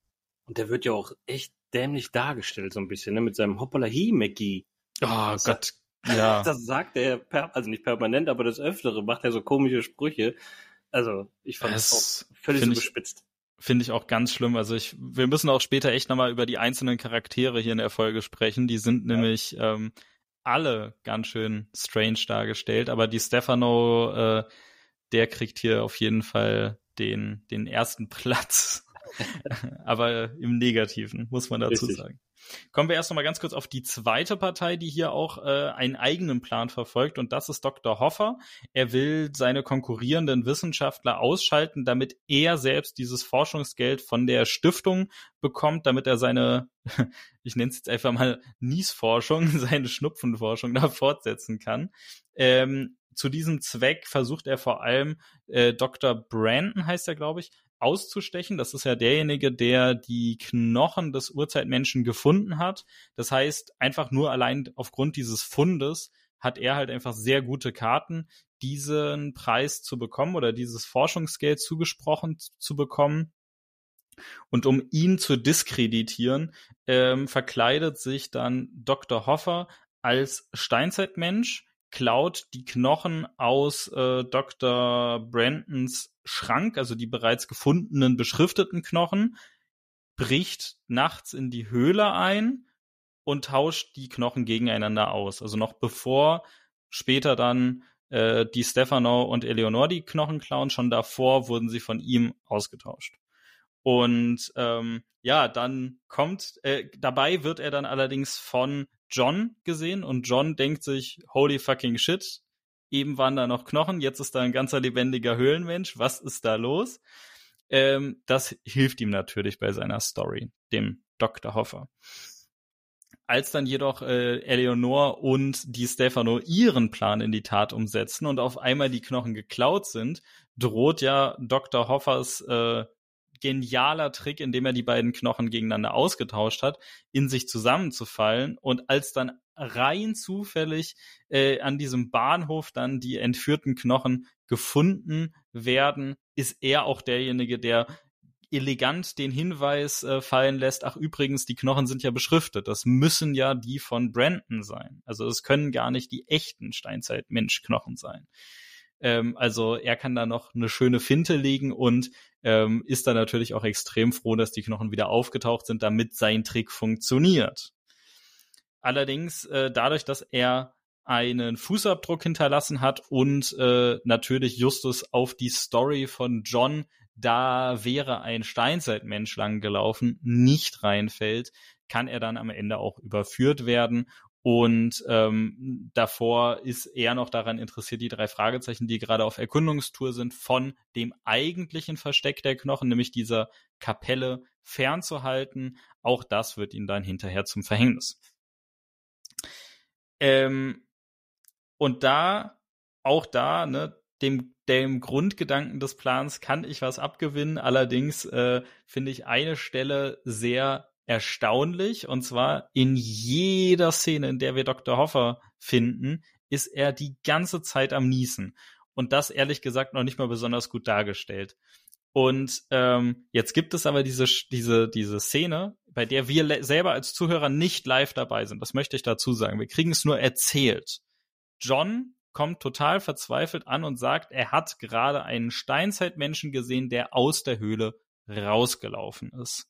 Und der wird ja auch echt dämlich dargestellt, so ein bisschen, ne? mit seinem Hoppala Hi Mackie. Oh das Gott, ja. Das sagt er, also nicht permanent, aber das Öftere macht er so komische Sprüche. Also, ich fand das, das auch völlig so bespitzt. Finde ich auch ganz schlimm. Also ich, wir müssen auch später echt nochmal über die einzelnen Charaktere hier in der Folge sprechen. Die sind ja. nämlich ähm, alle ganz schön strange dargestellt, aber die Stefano, äh, der kriegt hier auf jeden Fall den, den ersten Platz. aber im Negativen, muss man dazu Richtig. sagen. Kommen wir erst noch mal ganz kurz auf die zweite Partei, die hier auch äh, einen eigenen Plan verfolgt und das ist Dr. Hoffer. Er will seine konkurrierenden Wissenschaftler ausschalten, damit er selbst dieses Forschungsgeld von der Stiftung bekommt, damit er seine, ich nenne es jetzt einfach mal Niesforschung, seine Schnupfenforschung da fortsetzen kann. Ähm, zu diesem Zweck versucht er vor allem äh, Dr. Brandon heißt er, glaube ich, auszustechen. Das ist ja derjenige, der die Knochen des Urzeitmenschen gefunden hat. Das heißt, einfach nur allein aufgrund dieses Fundes hat er halt einfach sehr gute Karten, diesen Preis zu bekommen oder dieses Forschungsgeld zugesprochen zu bekommen. Und um ihn zu diskreditieren, ähm, verkleidet sich dann Dr. Hoffer als Steinzeitmensch klaut die Knochen aus äh, Dr. Brandons Schrank, also die bereits gefundenen beschrifteten Knochen, bricht nachts in die Höhle ein und tauscht die Knochen gegeneinander aus. Also noch bevor später dann äh, die Stefano und Eleonor die Knochen klauen, schon davor wurden sie von ihm ausgetauscht. Und ähm, ja, dann kommt, äh, dabei wird er dann allerdings von John gesehen und John denkt sich, holy fucking shit, eben waren da noch Knochen, jetzt ist da ein ganzer lebendiger Höhlenmensch, was ist da los? Ähm, das hilft ihm natürlich bei seiner Story, dem Dr. Hoffer. Als dann jedoch äh, Eleonor und die Stefano ihren Plan in die Tat umsetzen und auf einmal die Knochen geklaut sind, droht ja Dr. Hoffers äh, genialer Trick, indem er die beiden Knochen gegeneinander ausgetauscht hat, in sich zusammenzufallen und als dann rein zufällig äh, an diesem Bahnhof dann die entführten Knochen gefunden werden, ist er auch derjenige, der elegant den Hinweis äh, fallen lässt, ach übrigens, die Knochen sind ja beschriftet. Das müssen ja die von Brandon sein. Also es können gar nicht die echten Steinzeit-Mensch-Knochen sein. Ähm, also er kann da noch eine schöne Finte legen und ähm, ist dann natürlich auch extrem froh, dass die Knochen wieder aufgetaucht sind, damit sein Trick funktioniert. Allerdings äh, dadurch, dass er einen Fußabdruck hinterlassen hat und äh, natürlich Justus auf die Story von John, da wäre ein Steinzeitmensch lang gelaufen, nicht reinfällt, kann er dann am Ende auch überführt werden und ähm, davor ist er noch daran interessiert, die drei Fragezeichen, die gerade auf Erkundungstour sind, von dem eigentlichen Versteck der Knochen, nämlich dieser Kapelle, fernzuhalten. Auch das wird ihn dann hinterher zum Verhängnis. Ähm, und da, auch da, ne, dem, dem Grundgedanken des Plans kann ich was abgewinnen. Allerdings äh, finde ich eine Stelle sehr erstaunlich. Und zwar in jeder Szene, in der wir Dr. Hoffer finden, ist er die ganze Zeit am Niesen. Und das ehrlich gesagt noch nicht mal besonders gut dargestellt. Und ähm, jetzt gibt es aber diese, diese, diese Szene, bei der wir selber als Zuhörer nicht live dabei sind. Das möchte ich dazu sagen. Wir kriegen es nur erzählt. John kommt total verzweifelt an und sagt, er hat gerade einen Steinzeitmenschen gesehen, der aus der Höhle rausgelaufen ist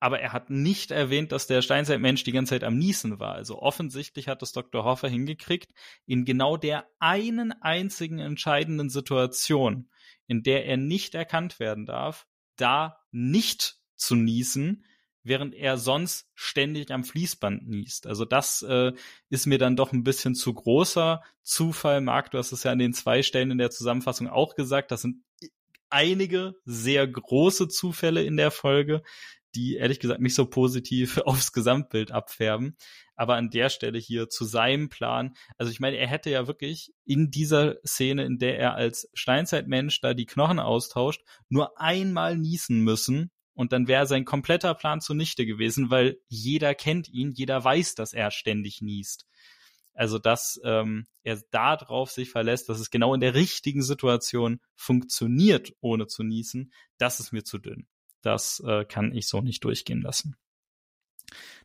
aber er hat nicht erwähnt, dass der Steinzeitmensch die ganze Zeit am Niesen war. Also offensichtlich hat es Dr. Hoffer hingekriegt, in genau der einen einzigen entscheidenden Situation, in der er nicht erkannt werden darf, da nicht zu niesen, während er sonst ständig am Fließband niest. Also das äh, ist mir dann doch ein bisschen zu großer Zufall. Marc, du hast es ja an den zwei Stellen in der Zusammenfassung auch gesagt. Das sind einige sehr große Zufälle in der Folge, die ehrlich gesagt nicht so positiv aufs Gesamtbild abfärben. Aber an der Stelle hier zu seinem Plan, also ich meine, er hätte ja wirklich in dieser Szene, in der er als Steinzeitmensch da die Knochen austauscht, nur einmal niesen müssen und dann wäre sein kompletter Plan zunichte gewesen, weil jeder kennt ihn, jeder weiß, dass er ständig niest. Also, dass ähm, er darauf sich verlässt, dass es genau in der richtigen Situation funktioniert, ohne zu niesen, das ist mir zu dünn. Das äh, kann ich so nicht durchgehen lassen.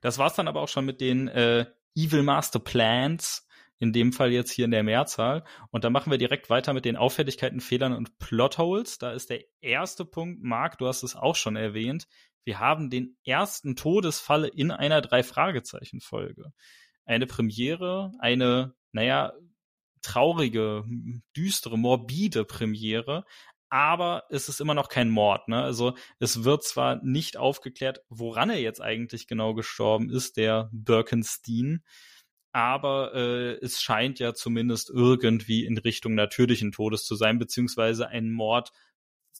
Das war's dann aber auch schon mit den äh, Evil Master Plans, in dem Fall jetzt hier in der Mehrzahl. Und dann machen wir direkt weiter mit den Auffälligkeiten, Fehlern und Plotholes. Da ist der erste Punkt, Marc, du hast es auch schon erwähnt. Wir haben den ersten Todesfall in einer Drei-Fragezeichen-Folge eine Premiere, eine, naja, traurige, düstere, morbide Premiere, aber es ist immer noch kein Mord. Ne? Also es wird zwar nicht aufgeklärt, woran er jetzt eigentlich genau gestorben ist, der Birkenstein, aber äh, es scheint ja zumindest irgendwie in Richtung natürlichen Todes zu sein, beziehungsweise ein Mord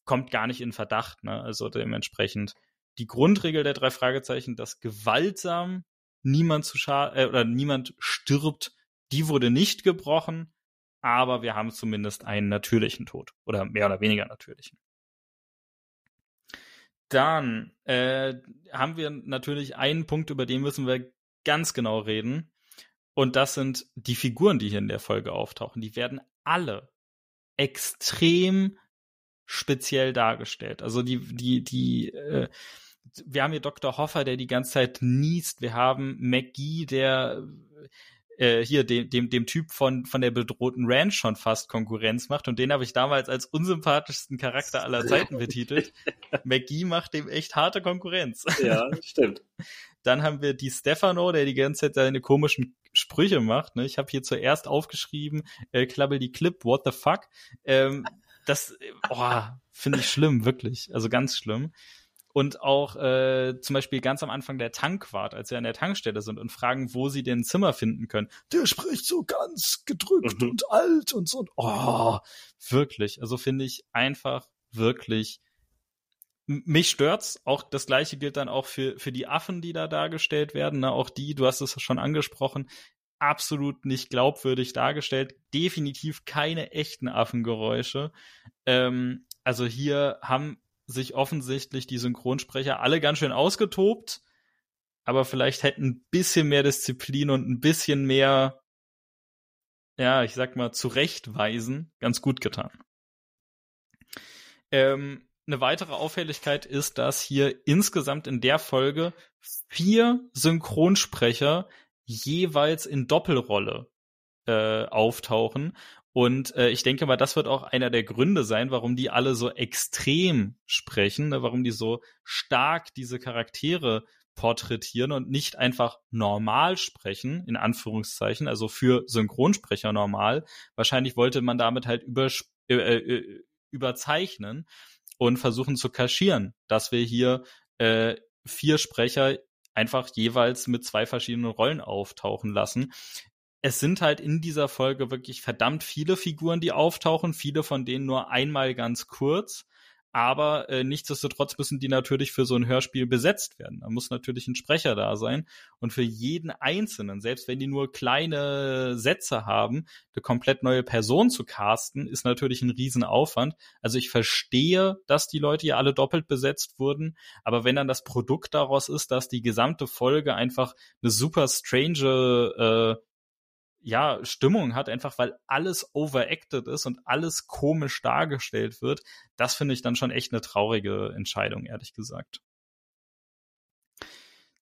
kommt gar nicht in Verdacht. Ne? Also dementsprechend die Grundregel der drei Fragezeichen, dass gewaltsam niemand zu schaden äh, oder niemand stirbt, die wurde nicht gebrochen, aber wir haben zumindest einen natürlichen Tod oder mehr oder weniger natürlichen. Dann äh, haben wir natürlich einen Punkt, über den müssen wir ganz genau reden. Und das sind die Figuren, die hier in der Folge auftauchen. Die werden alle extrem speziell dargestellt. Also die, die, die, äh, wir haben hier Dr. Hoffer, der die ganze Zeit niest. Wir haben McGee, der äh, hier dem, dem, dem Typ von, von der bedrohten Ranch schon fast Konkurrenz macht. Und den habe ich damals als unsympathischsten Charakter aller Zeiten betitelt. McGee macht dem echt harte Konkurrenz. Ja, stimmt. Dann haben wir die Stefano, der die ganze Zeit seine komischen Sprüche macht. Ne? Ich habe hier zuerst aufgeschrieben, äh, klabbel die Clip, what the fuck. Ähm, das, oh, finde ich schlimm, wirklich. Also ganz schlimm und auch äh, zum Beispiel ganz am Anfang der Tankwart, als sie an der Tankstelle sind und fragen, wo sie den Zimmer finden können. Der spricht so ganz gedrückt mhm. und alt und so. Oh, wirklich. Also finde ich einfach wirklich. Mich stört's. Auch das gleiche gilt dann auch für, für die Affen, die da dargestellt werden. Ne? Auch die, du hast es schon angesprochen, absolut nicht glaubwürdig dargestellt. Definitiv keine echten Affengeräusche. Ähm, also hier haben sich offensichtlich die Synchronsprecher alle ganz schön ausgetobt, aber vielleicht hätten ein bisschen mehr Disziplin und ein bisschen mehr, ja, ich sag mal, zurechtweisen ganz gut getan. Ähm, eine weitere Auffälligkeit ist, dass hier insgesamt in der Folge vier Synchronsprecher jeweils in Doppelrolle äh, auftauchen und äh, ich denke mal, das wird auch einer der Gründe sein, warum die alle so extrem sprechen, ne? warum die so stark diese Charaktere porträtieren und nicht einfach normal sprechen, in Anführungszeichen, also für Synchronsprecher normal. Wahrscheinlich wollte man damit halt über, äh, äh, überzeichnen und versuchen zu kaschieren, dass wir hier äh, vier Sprecher einfach jeweils mit zwei verschiedenen Rollen auftauchen lassen es sind halt in dieser Folge wirklich verdammt viele Figuren, die auftauchen, viele von denen nur einmal ganz kurz. Aber äh, nichtsdestotrotz müssen die natürlich für so ein Hörspiel besetzt werden. Da muss natürlich ein Sprecher da sein. Und für jeden Einzelnen, selbst wenn die nur kleine Sätze haben, eine komplett neue Person zu casten, ist natürlich ein Riesenaufwand. Also ich verstehe, dass die Leute ja alle doppelt besetzt wurden. Aber wenn dann das Produkt daraus ist, dass die gesamte Folge einfach eine super strange äh, ja, Stimmung hat, einfach weil alles overacted ist und alles komisch dargestellt wird, das finde ich dann schon echt eine traurige Entscheidung, ehrlich gesagt.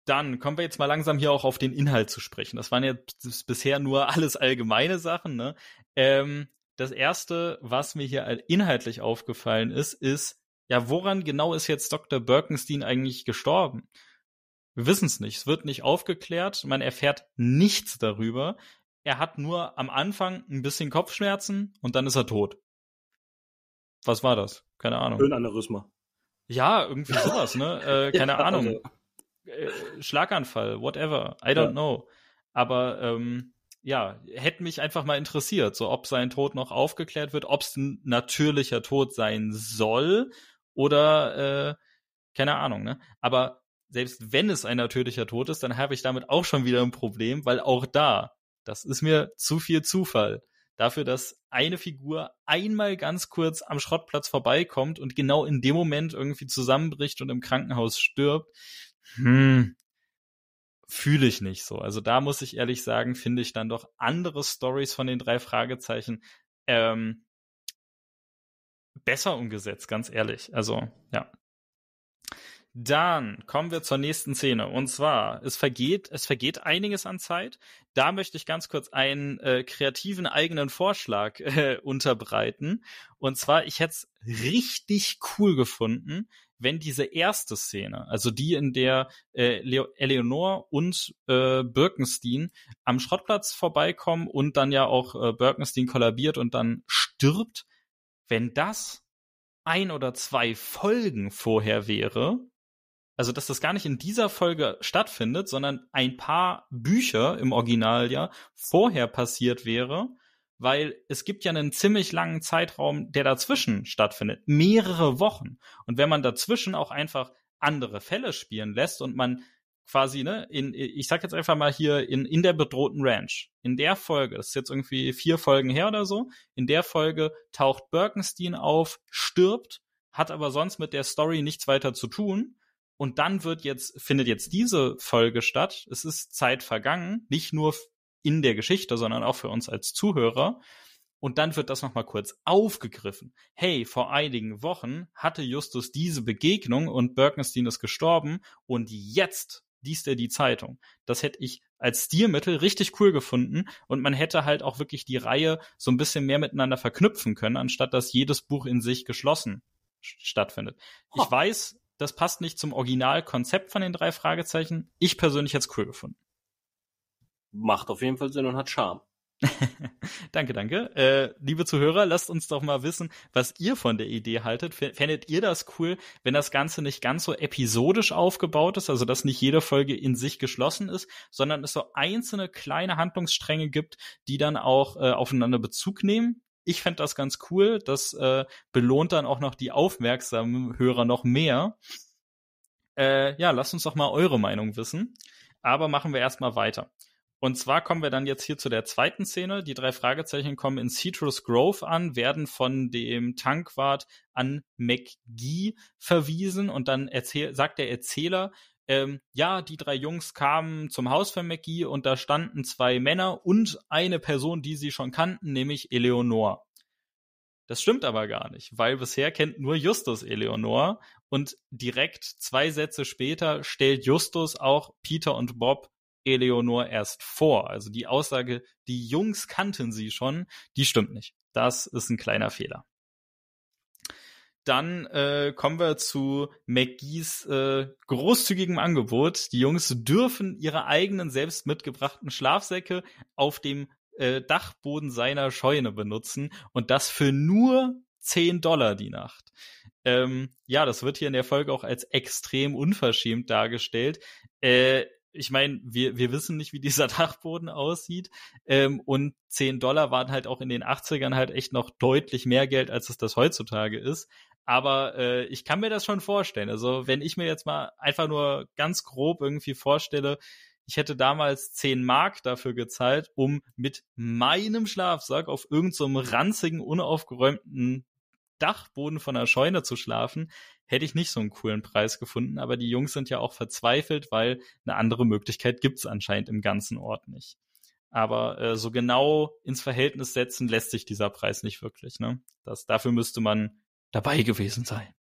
Dann kommen wir jetzt mal langsam hier auch auf den Inhalt zu sprechen. Das waren ja bisher nur alles allgemeine Sachen. Ne? Ähm, das erste, was mir hier inhaltlich aufgefallen ist, ist, ja, woran genau ist jetzt Dr. Birkenstein eigentlich gestorben? Wir wissen es nicht. Es wird nicht aufgeklärt. Man erfährt nichts darüber er hat nur am Anfang ein bisschen Kopfschmerzen und dann ist er tot. Was war das? Keine Ahnung. Höhenaneurysma. Ja, irgendwie sowas, ne? Äh, keine ja, Ahnung. Also. Äh, Schlaganfall, whatever. I don't ja. know. Aber ähm, ja, hätte mich einfach mal interessiert, so ob sein Tod noch aufgeklärt wird, ob es ein natürlicher Tod sein soll oder äh, keine Ahnung, ne? Aber selbst wenn es ein natürlicher Tod ist, dann habe ich damit auch schon wieder ein Problem, weil auch da, das ist mir zu viel Zufall. Dafür, dass eine Figur einmal ganz kurz am Schrottplatz vorbeikommt und genau in dem Moment irgendwie zusammenbricht und im Krankenhaus stirbt. Hm, fühle ich nicht so. Also da muss ich ehrlich sagen, finde ich dann doch andere Stories von den drei Fragezeichen ähm, besser umgesetzt, ganz ehrlich. Also, ja. Dann kommen wir zur nächsten Szene. Und zwar, es vergeht, es vergeht einiges an Zeit. Da möchte ich ganz kurz einen äh, kreativen eigenen Vorschlag äh, unterbreiten. Und zwar, ich hätte es richtig cool gefunden, wenn diese erste Szene, also die, in der äh, Leo Eleonore und äh, Birkenstein am Schrottplatz vorbeikommen und dann ja auch äh, Birkenstein kollabiert und dann stirbt, wenn das ein oder zwei Folgen vorher wäre, also dass das gar nicht in dieser Folge stattfindet, sondern ein paar Bücher im Original ja vorher passiert wäre, weil es gibt ja einen ziemlich langen Zeitraum, der dazwischen stattfindet, mehrere Wochen. Und wenn man dazwischen auch einfach andere Fälle spielen lässt und man quasi, ne, in, ich sag jetzt einfach mal hier in, in der bedrohten Ranch. In der Folge, das ist jetzt irgendwie vier Folgen her oder so, in der Folge taucht Birkenstein auf, stirbt, hat aber sonst mit der Story nichts weiter zu tun. Und dann wird jetzt, findet jetzt diese Folge statt. Es ist Zeit vergangen, nicht nur in der Geschichte, sondern auch für uns als Zuhörer. Und dann wird das nochmal kurz aufgegriffen. Hey, vor einigen Wochen hatte Justus diese Begegnung und Birkenstein ist gestorben und jetzt liest er die Zeitung. Das hätte ich als Stilmittel richtig cool gefunden und man hätte halt auch wirklich die Reihe so ein bisschen mehr miteinander verknüpfen können, anstatt dass jedes Buch in sich geschlossen stattfindet. Ich weiß, das passt nicht zum Originalkonzept von den drei Fragezeichen. Ich persönlich hätte es cool gefunden. Macht auf jeden Fall Sinn und hat Charme. danke, danke. Äh, liebe Zuhörer, lasst uns doch mal wissen, was ihr von der Idee haltet. Fändet ihr das cool, wenn das Ganze nicht ganz so episodisch aufgebaut ist, also dass nicht jede Folge in sich geschlossen ist, sondern es so einzelne kleine Handlungsstränge gibt, die dann auch äh, aufeinander Bezug nehmen? Ich fände das ganz cool. Das äh, belohnt dann auch noch die aufmerksamen Hörer noch mehr. Äh, ja, lasst uns doch mal eure Meinung wissen. Aber machen wir erstmal weiter. Und zwar kommen wir dann jetzt hier zu der zweiten Szene. Die drei Fragezeichen kommen in Citrus Grove an, werden von dem Tankwart an McGee verwiesen und dann sagt der Erzähler, ähm, ja, die drei Jungs kamen zum Haus von McGee und da standen zwei Männer und eine Person, die sie schon kannten, nämlich Eleonore. Das stimmt aber gar nicht, weil bisher kennt nur Justus Eleonore und direkt zwei Sätze später stellt Justus auch Peter und Bob Eleonore erst vor. Also die Aussage, die Jungs kannten sie schon, die stimmt nicht. Das ist ein kleiner Fehler. Dann äh, kommen wir zu McGees äh, großzügigem Angebot. Die Jungs dürfen ihre eigenen selbst mitgebrachten Schlafsäcke auf dem äh, Dachboden seiner Scheune benutzen und das für nur 10 Dollar die Nacht. Ähm, ja, das wird hier in der Folge auch als extrem unverschämt dargestellt. Äh, ich meine, wir, wir wissen nicht, wie dieser Dachboden aussieht. Ähm, und 10 Dollar waren halt auch in den 80ern halt echt noch deutlich mehr Geld, als es das heutzutage ist. Aber äh, ich kann mir das schon vorstellen. Also wenn ich mir jetzt mal einfach nur ganz grob irgendwie vorstelle, ich hätte damals 10 Mark dafür gezahlt, um mit meinem Schlafsack auf irgendeinem so ranzigen, unaufgeräumten Dachboden von einer Scheune zu schlafen, hätte ich nicht so einen coolen Preis gefunden. Aber die Jungs sind ja auch verzweifelt, weil eine andere Möglichkeit gibt's anscheinend im ganzen Ort nicht. Aber äh, so genau ins Verhältnis setzen lässt sich dieser Preis nicht wirklich. Ne? Das, dafür müsste man dabei gewesen sein.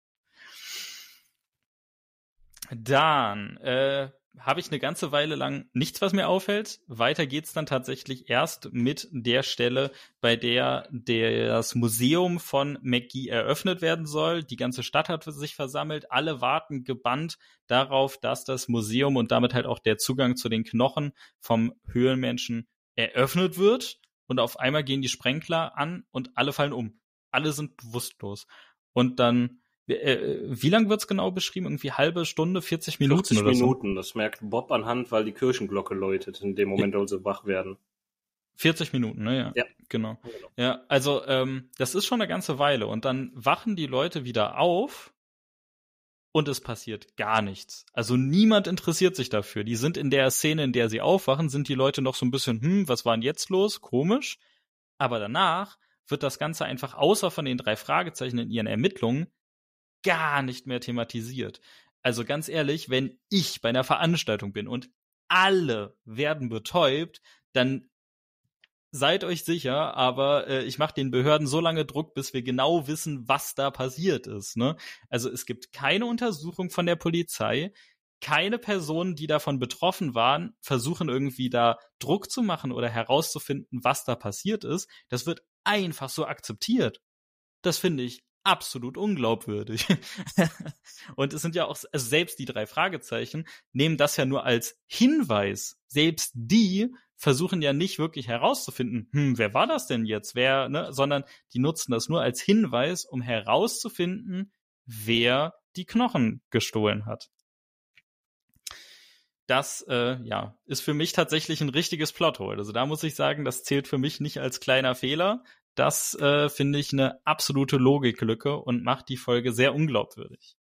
Dann äh, habe ich eine ganze Weile lang nichts, was mir auffällt. Weiter geht's dann tatsächlich erst mit der Stelle, bei der das Museum von McGee eröffnet werden soll. Die ganze Stadt hat sich versammelt. Alle warten gebannt darauf, dass das Museum und damit halt auch der Zugang zu den Knochen vom Höhlenmenschen eröffnet wird. Und auf einmal gehen die Sprenkler an und alle fallen um. Alle sind bewusstlos. Und dann äh, wie lang wird's genau beschrieben? Irgendwie halbe Stunde, 40 Minuten 40 oder Minuten, so? das merkt Bob anhand, weil die Kirchenglocke läutet in dem Moment, ja. wo sie wach werden. 40 Minuten, ne? Ja. ja. Genau. genau. Ja, also ähm, das ist schon eine ganze Weile. Und dann wachen die Leute wieder auf und es passiert gar nichts. Also niemand interessiert sich dafür. Die sind in der Szene, in der sie aufwachen, sind die Leute noch so ein bisschen, hm, was war denn jetzt los? Komisch. Aber danach wird das Ganze einfach außer von den drei Fragezeichen in ihren Ermittlungen gar nicht mehr thematisiert. Also ganz ehrlich, wenn ich bei einer Veranstaltung bin und alle werden betäubt, dann seid euch sicher, aber äh, ich mache den Behörden so lange Druck, bis wir genau wissen, was da passiert ist. Ne? Also es gibt keine Untersuchung von der Polizei, keine Personen, die davon betroffen waren, versuchen irgendwie da Druck zu machen oder herauszufinden, was da passiert ist. Das wird einfach so akzeptiert. Das finde ich absolut unglaubwürdig. und es sind ja auch, also selbst die drei Fragezeichen nehmen das ja nur als Hinweis. Selbst die versuchen ja nicht wirklich herauszufinden, hm, wer war das denn jetzt, wer, ne, sondern die nutzen das nur als Hinweis, um herauszufinden, wer die Knochen gestohlen hat. Das, äh, ja, ist für mich tatsächlich ein richtiges Plothole. Also da muss ich sagen, das zählt für mich nicht als kleiner Fehler. Das äh, finde ich eine absolute Logiklücke und macht die Folge sehr unglaubwürdig.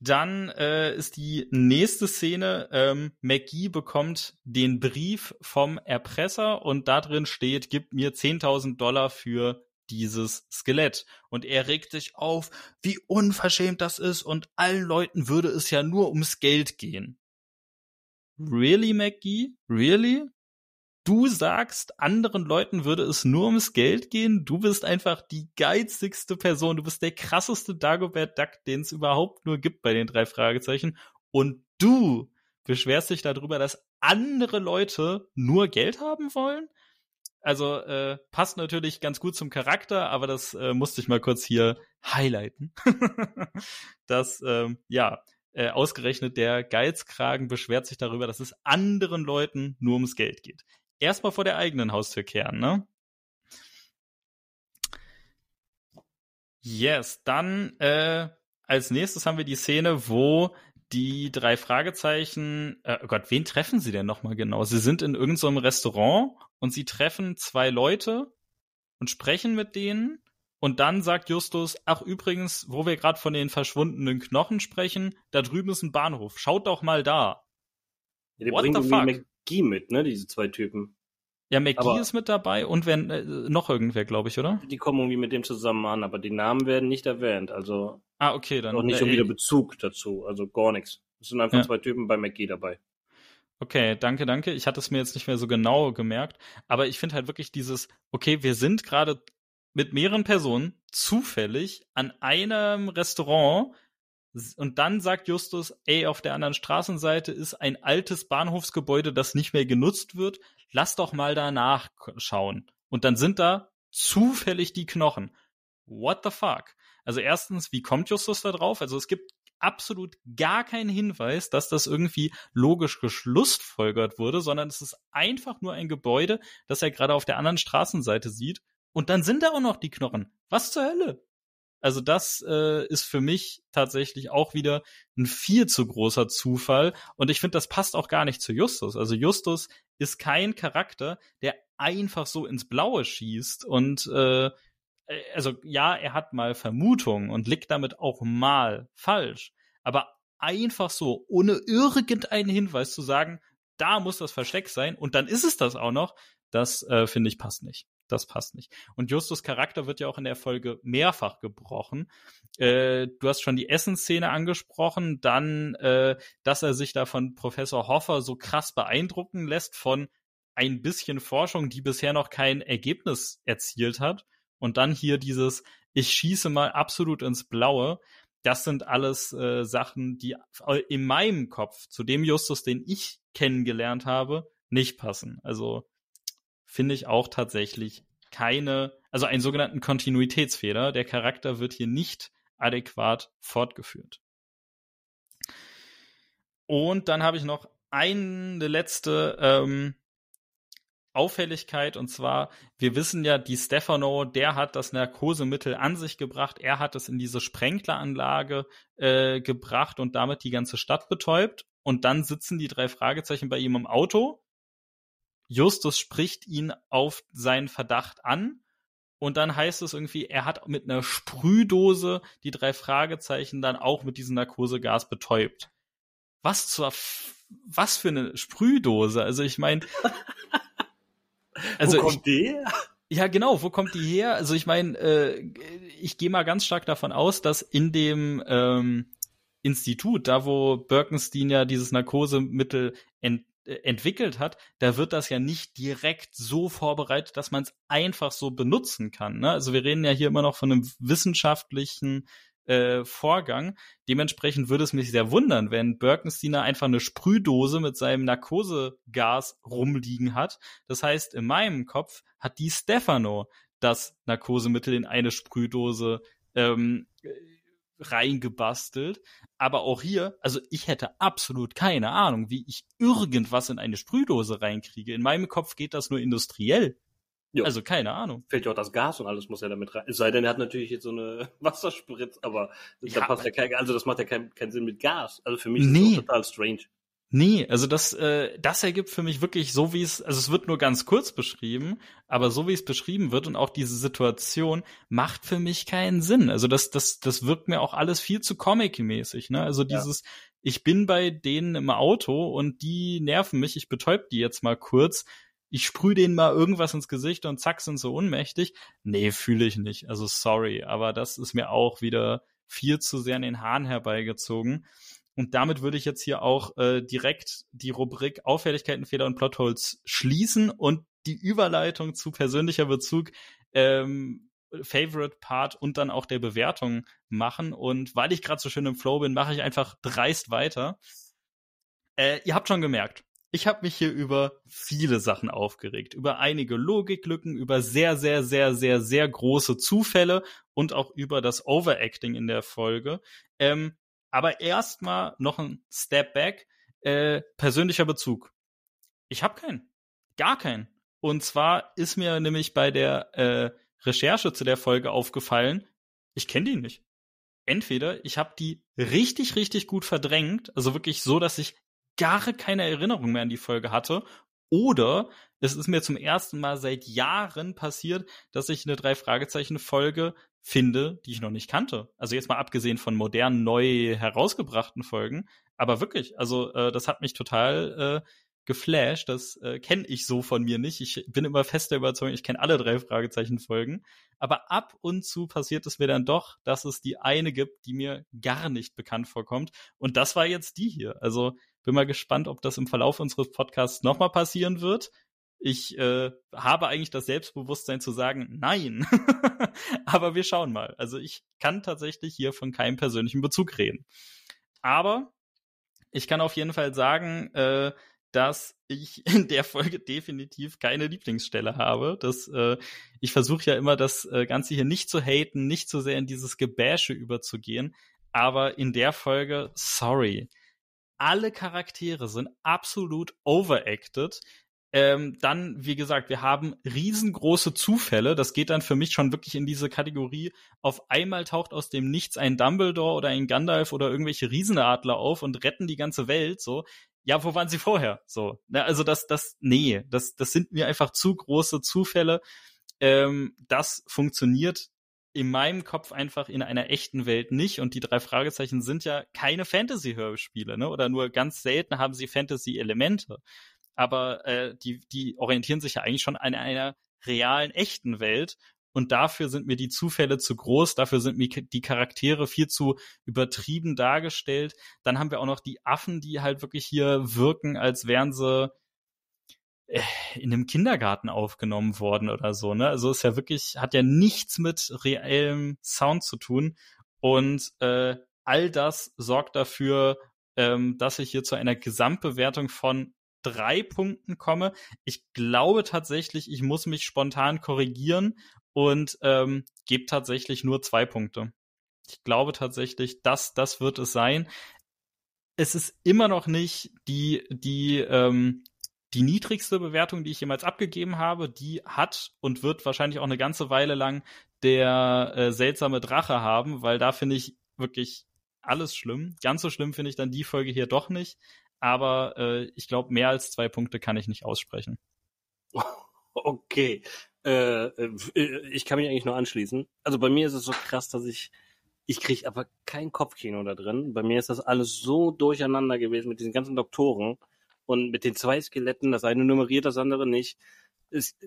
Dann äh, ist die nächste Szene, ähm, McGee bekommt den Brief vom Erpresser und da drin steht, gib mir 10.000 Dollar für dieses Skelett. Und er regt sich auf, wie unverschämt das ist und allen Leuten würde es ja nur ums Geld gehen. Really, McGee? Really? du sagst, anderen Leuten würde es nur ums Geld gehen. Du bist einfach die geizigste Person. Du bist der krasseste Dagobert Duck, den es überhaupt nur gibt bei den drei Fragezeichen. Und du beschwerst dich darüber, dass andere Leute nur Geld haben wollen? Also äh, passt natürlich ganz gut zum Charakter, aber das äh, musste ich mal kurz hier highlighten. dass, ähm, ja, äh, ausgerechnet der Geizkragen beschwert sich darüber, dass es anderen Leuten nur ums Geld geht erstmal vor der eigenen Haustür kehren, ne? Yes, dann äh, als nächstes haben wir die Szene, wo die drei Fragezeichen, äh, oh Gott, wen treffen sie denn nochmal genau? Sie sind in irgendeinem so Restaurant und sie treffen zwei Leute und sprechen mit denen. Und dann sagt Justus, ach übrigens, wo wir gerade von den verschwundenen Knochen sprechen, da drüben ist ein Bahnhof. Schaut doch mal da. Ja, die What bringen the fuck? McGee mit, ne, diese zwei Typen. Ja, McGee aber ist mit dabei und wenn äh, noch irgendwer, glaube ich, oder? Die kommen irgendwie mit dem zusammen an, aber die Namen werden nicht erwähnt. Also ah, okay, dann auch nicht schon wieder Bezug dazu, also gar nichts. Es sind einfach ja. zwei Typen bei McGee dabei. Okay, danke, danke. Ich hatte es mir jetzt nicht mehr so genau gemerkt, aber ich finde halt wirklich dieses, okay, wir sind gerade mit mehreren Personen zufällig an einem Restaurant und dann sagt Justus, ey, auf der anderen Straßenseite ist ein altes Bahnhofsgebäude, das nicht mehr genutzt wird lass doch mal da nachschauen. Und dann sind da zufällig die Knochen. What the fuck? Also erstens, wie kommt Justus da drauf? Also es gibt absolut gar keinen Hinweis, dass das irgendwie logisch geschlussfolgert wurde, sondern es ist einfach nur ein Gebäude, das er gerade auf der anderen Straßenseite sieht. Und dann sind da auch noch die Knochen. Was zur Hölle? Also das äh, ist für mich tatsächlich auch wieder ein viel zu großer Zufall. Und ich finde, das passt auch gar nicht zu Justus. Also Justus ist kein Charakter, der einfach so ins Blaue schießt und äh, äh, also ja, er hat mal Vermutungen und liegt damit auch mal falsch. Aber einfach so, ohne irgendeinen Hinweis zu sagen, da muss das Versteck sein und dann ist es das auch noch, das äh, finde ich passt nicht das passt nicht. Und Justus Charakter wird ja auch in der Folge mehrfach gebrochen. Äh, du hast schon die Essensszene angesprochen, dann, äh, dass er sich da von Professor Hoffer so krass beeindrucken lässt von ein bisschen Forschung, die bisher noch kein Ergebnis erzielt hat. Und dann hier dieses, ich schieße mal absolut ins Blaue. Das sind alles äh, Sachen, die in meinem Kopf zu dem Justus, den ich kennengelernt habe, nicht passen. Also finde ich auch tatsächlich keine, also einen sogenannten Kontinuitätsfehler. Der Charakter wird hier nicht adäquat fortgeführt. Und dann habe ich noch eine letzte ähm, Auffälligkeit und zwar, wir wissen ja, die Stefano, der hat das Narkosemittel an sich gebracht, er hat es in diese Sprenkleranlage äh, gebracht und damit die ganze Stadt betäubt. Und dann sitzen die drei Fragezeichen bei ihm im Auto Justus spricht ihn auf seinen Verdacht an und dann heißt es irgendwie, er hat mit einer Sprühdose die drei Fragezeichen dann auch mit diesem Narkosegas betäubt. Was zur, was für eine Sprühdose? Also ich meine, also wo kommt ich, die? Ja, genau, wo kommt die her? Also ich meine, äh, ich gehe mal ganz stark davon aus, dass in dem ähm, Institut, da wo Birkenstein ja dieses Narkosemittel ent entwickelt hat, da wird das ja nicht direkt so vorbereitet, dass man es einfach so benutzen kann. Ne? Also wir reden ja hier immer noch von einem wissenschaftlichen äh, Vorgang. Dementsprechend würde es mich sehr wundern, wenn Birkensteiner einfach eine Sprühdose mit seinem Narkosegas rumliegen hat. Das heißt, in meinem Kopf hat die Stefano das Narkosemittel in eine Sprühdose ähm, reingebastelt. Aber auch hier, also ich hätte absolut keine Ahnung, wie ich irgendwas in eine Sprühdose reinkriege. In meinem Kopf geht das nur industriell. Jo. Also keine Ahnung. Fällt ja auch das Gas und alles muss ja damit rein. Es sei denn, er hat natürlich jetzt so eine Wasserspritz, aber ja, da passt ja kein, also das macht ja keinen kein Sinn mit Gas. Also für mich ist nee. das total strange. Nee, also das, äh, das ergibt für mich wirklich so, wie es, also es wird nur ganz kurz beschrieben, aber so wie es beschrieben wird und auch diese Situation macht für mich keinen Sinn. Also das, das, das wirkt mir auch alles viel zu comic-mäßig, ne? Also dieses, ja. ich bin bei denen im Auto und die nerven mich, ich betäub die jetzt mal kurz, ich sprühe denen mal irgendwas ins Gesicht und zack sind so ohnmächtig. Nee, fühle ich nicht. Also sorry, aber das ist mir auch wieder viel zu sehr in den Haaren herbeigezogen. Und damit würde ich jetzt hier auch äh, direkt die Rubrik Auffälligkeiten, Fehler und Plotholes schließen und die Überleitung zu persönlicher Bezug, ähm, Favorite Part und dann auch der Bewertung machen. Und weil ich gerade so schön im Flow bin, mache ich einfach dreist weiter. Äh, ihr habt schon gemerkt, ich habe mich hier über viele Sachen aufgeregt, über einige Logiklücken, über sehr, sehr, sehr, sehr, sehr große Zufälle und auch über das Overacting in der Folge. Ähm, aber erstmal noch ein Step back. Äh, persönlicher Bezug. Ich habe keinen. Gar keinen. Und zwar ist mir nämlich bei der äh, Recherche zu der Folge aufgefallen, ich kenne die nicht. Entweder ich habe die richtig, richtig gut verdrängt, also wirklich so, dass ich gar keine Erinnerung mehr an die Folge hatte, oder es ist mir zum ersten Mal seit Jahren passiert, dass ich eine drei Fragezeichen Folge finde, die ich noch nicht kannte. Also jetzt mal abgesehen von modernen, neu herausgebrachten Folgen. Aber wirklich, also äh, das hat mich total äh, geflasht. Das äh, kenne ich so von mir nicht. Ich bin immer fest der Überzeugung, ich kenne alle drei Fragezeichen-Folgen. Aber ab und zu passiert es mir dann doch, dass es die eine gibt, die mir gar nicht bekannt vorkommt. Und das war jetzt die hier. Also bin mal gespannt, ob das im Verlauf unseres Podcasts nochmal passieren wird. Ich äh, habe eigentlich das Selbstbewusstsein zu sagen, nein. Aber wir schauen mal. Also ich kann tatsächlich hier von keinem persönlichen Bezug reden. Aber ich kann auf jeden Fall sagen, äh, dass ich in der Folge definitiv keine Lieblingsstelle habe. Das, äh, ich versuche ja immer, das äh, Ganze hier nicht zu haten, nicht so sehr in dieses Gebäsche überzugehen. Aber in der Folge, sorry, alle Charaktere sind absolut overacted. Ähm, dann, wie gesagt, wir haben riesengroße Zufälle. Das geht dann für mich schon wirklich in diese Kategorie. Auf einmal taucht aus dem Nichts ein Dumbledore oder ein Gandalf oder irgendwelche Riesenadler auf und retten die ganze Welt. So, ja, wo waren sie vorher? So, ne, also das, das, nee, das, das sind mir einfach zu große Zufälle. Ähm, das funktioniert in meinem Kopf einfach in einer echten Welt nicht. Und die drei Fragezeichen sind ja keine Fantasy-Hörspiele, ne? Oder nur ganz selten haben sie Fantasy-Elemente aber äh, die, die orientieren sich ja eigentlich schon an einer realen, echten Welt. Und dafür sind mir die Zufälle zu groß, dafür sind mir die Charaktere viel zu übertrieben dargestellt. Dann haben wir auch noch die Affen, die halt wirklich hier wirken, als wären sie in einem Kindergarten aufgenommen worden oder so, ne? Also ist ja wirklich, hat ja nichts mit reellem Sound zu tun. Und äh, all das sorgt dafür, ähm, dass ich hier zu einer Gesamtbewertung von drei Punkten komme. Ich glaube tatsächlich, ich muss mich spontan korrigieren und ähm, gebe tatsächlich nur zwei Punkte. Ich glaube tatsächlich, dass das wird es sein. Es ist immer noch nicht die die ähm, die niedrigste Bewertung, die ich jemals abgegeben habe. Die hat und wird wahrscheinlich auch eine ganze Weile lang der äh, seltsame Drache haben, weil da finde ich wirklich alles schlimm. Ganz so schlimm finde ich dann die Folge hier doch nicht aber äh, ich glaube, mehr als zwei Punkte kann ich nicht aussprechen. Okay. Äh, äh, ich kann mich eigentlich nur anschließen. Also bei mir ist es so krass, dass ich ich kriege aber kein Kopfkino da drin. Bei mir ist das alles so durcheinander gewesen mit diesen ganzen Doktoren und mit den zwei Skeletten. Das eine nummeriert, das andere nicht. Ist,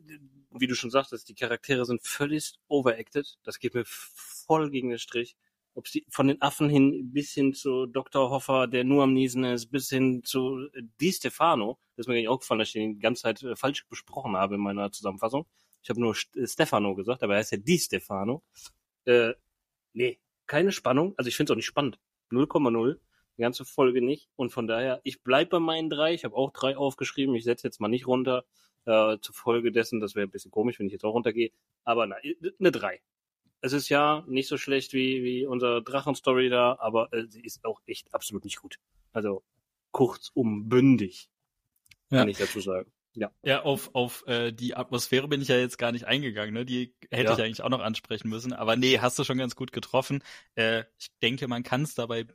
wie du schon sagtest, die Charaktere sind völlig overacted. Das geht mir voll gegen den Strich. Ob sie von den Affen hin bis hin zu Dr. Hoffer, der nur am Niesen ist, bis hin zu Di Stefano. Das ist mir gar nicht aufgefallen, dass ich den die ganze Zeit äh, falsch besprochen habe in meiner Zusammenfassung. Ich habe nur Stefano gesagt, aber er heißt ja Di Stefano. Äh, nee, keine Spannung. Also ich finde es auch nicht spannend. 0,0. Die ganze Folge nicht. Und von daher, ich bleib bei meinen drei. Ich habe auch drei aufgeschrieben. Ich setze jetzt mal nicht runter. Äh, zur Folge dessen, das wäre ein bisschen komisch, wenn ich jetzt auch runtergehe. Aber na, eine drei. Es ist ja nicht so schlecht wie, wie unser Drachenstory da, aber äh, sie ist auch echt absolut nicht gut. Also kurzum bündig, ja. kann ich dazu sagen. Ja. Ja, auf, auf äh, die Atmosphäre bin ich ja jetzt gar nicht eingegangen, ne? Die hätte ja. ich eigentlich auch noch ansprechen müssen. Aber nee, hast du schon ganz gut getroffen. Äh, ich denke, man kann es dabei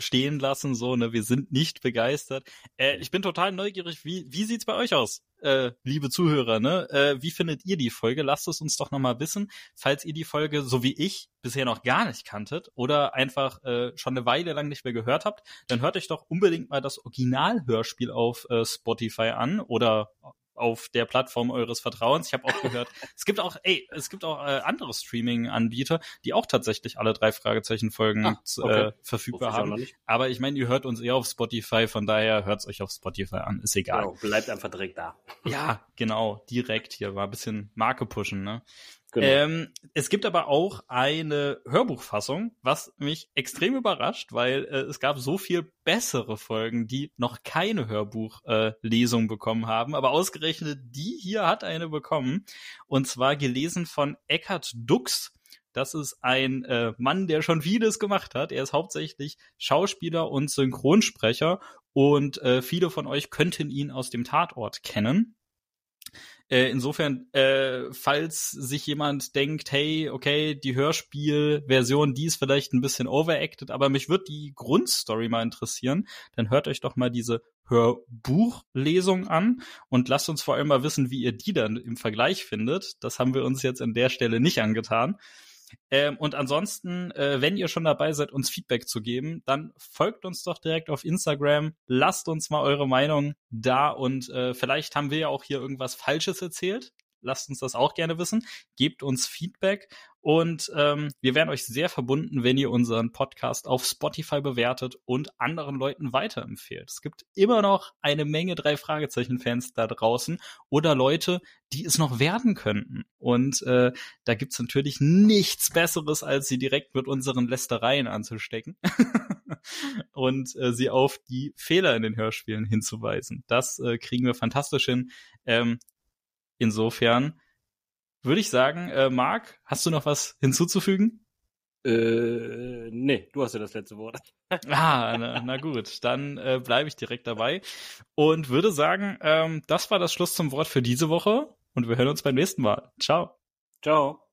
stehen lassen, so, ne, wir sind nicht begeistert. Äh, ich bin total neugierig, wie, wie sieht's bei euch aus, äh, liebe Zuhörer, ne? Äh, wie findet ihr die Folge? Lasst es uns doch nochmal wissen, falls ihr die Folge, so wie ich, bisher noch gar nicht kanntet oder einfach äh, schon eine Weile lang nicht mehr gehört habt, dann hört euch doch unbedingt mal das Originalhörspiel auf äh, Spotify an oder auf der Plattform eures Vertrauens. Ich habe auch gehört, es gibt auch, ey, es gibt auch äh, andere Streaming-Anbieter, die auch tatsächlich alle drei Fragezeichen-Folgen ah, okay. äh, verfügbar haben. Aber ich meine, ihr hört uns eher auf Spotify, von daher hört's euch auf Spotify an, ist egal. Genau, bleibt einfach direkt da. Ja, genau, direkt hier, war ein bisschen Marke pushen, ne? Genau. Ähm, es gibt aber auch eine Hörbuchfassung, was mich extrem überrascht, weil äh, es gab so viel bessere Folgen, die noch keine Hörbuchlesung äh, bekommen haben. Aber ausgerechnet die hier hat eine bekommen. Und zwar gelesen von Eckhard Dux. Das ist ein äh, Mann, der schon vieles gemacht hat. Er ist hauptsächlich Schauspieler und Synchronsprecher und äh, viele von euch könnten ihn aus dem Tatort kennen. Äh, insofern, äh, falls sich jemand denkt, hey, okay, die Hörspielversion, die ist vielleicht ein bisschen overacted, aber mich wird die Grundstory mal interessieren, dann hört euch doch mal diese Hörbuchlesung an und lasst uns vor allem mal wissen, wie ihr die dann im Vergleich findet. Das haben wir uns jetzt an der Stelle nicht angetan. Ähm, und ansonsten, äh, wenn ihr schon dabei seid, uns Feedback zu geben, dann folgt uns doch direkt auf Instagram, lasst uns mal eure Meinung da und äh, vielleicht haben wir ja auch hier irgendwas Falsches erzählt lasst uns das auch gerne wissen. Gebt uns Feedback und ähm, wir wären euch sehr verbunden, wenn ihr unseren Podcast auf Spotify bewertet und anderen Leuten weiterempfehlt. Es gibt immer noch eine Menge drei Fragezeichen-Fans da draußen oder Leute, die es noch werden könnten. Und äh, da gibt's natürlich nichts Besseres, als sie direkt mit unseren Lästereien anzustecken und äh, sie auf die Fehler in den Hörspielen hinzuweisen. Das äh, kriegen wir fantastisch hin. Ähm, Insofern würde ich sagen, äh, Marc, hast du noch was hinzuzufügen? Äh, nee, du hast ja das letzte Wort. ah, na, na gut, dann äh, bleibe ich direkt dabei und würde sagen, ähm, das war das Schluss zum Wort für diese Woche und wir hören uns beim nächsten Mal. Ciao. Ciao.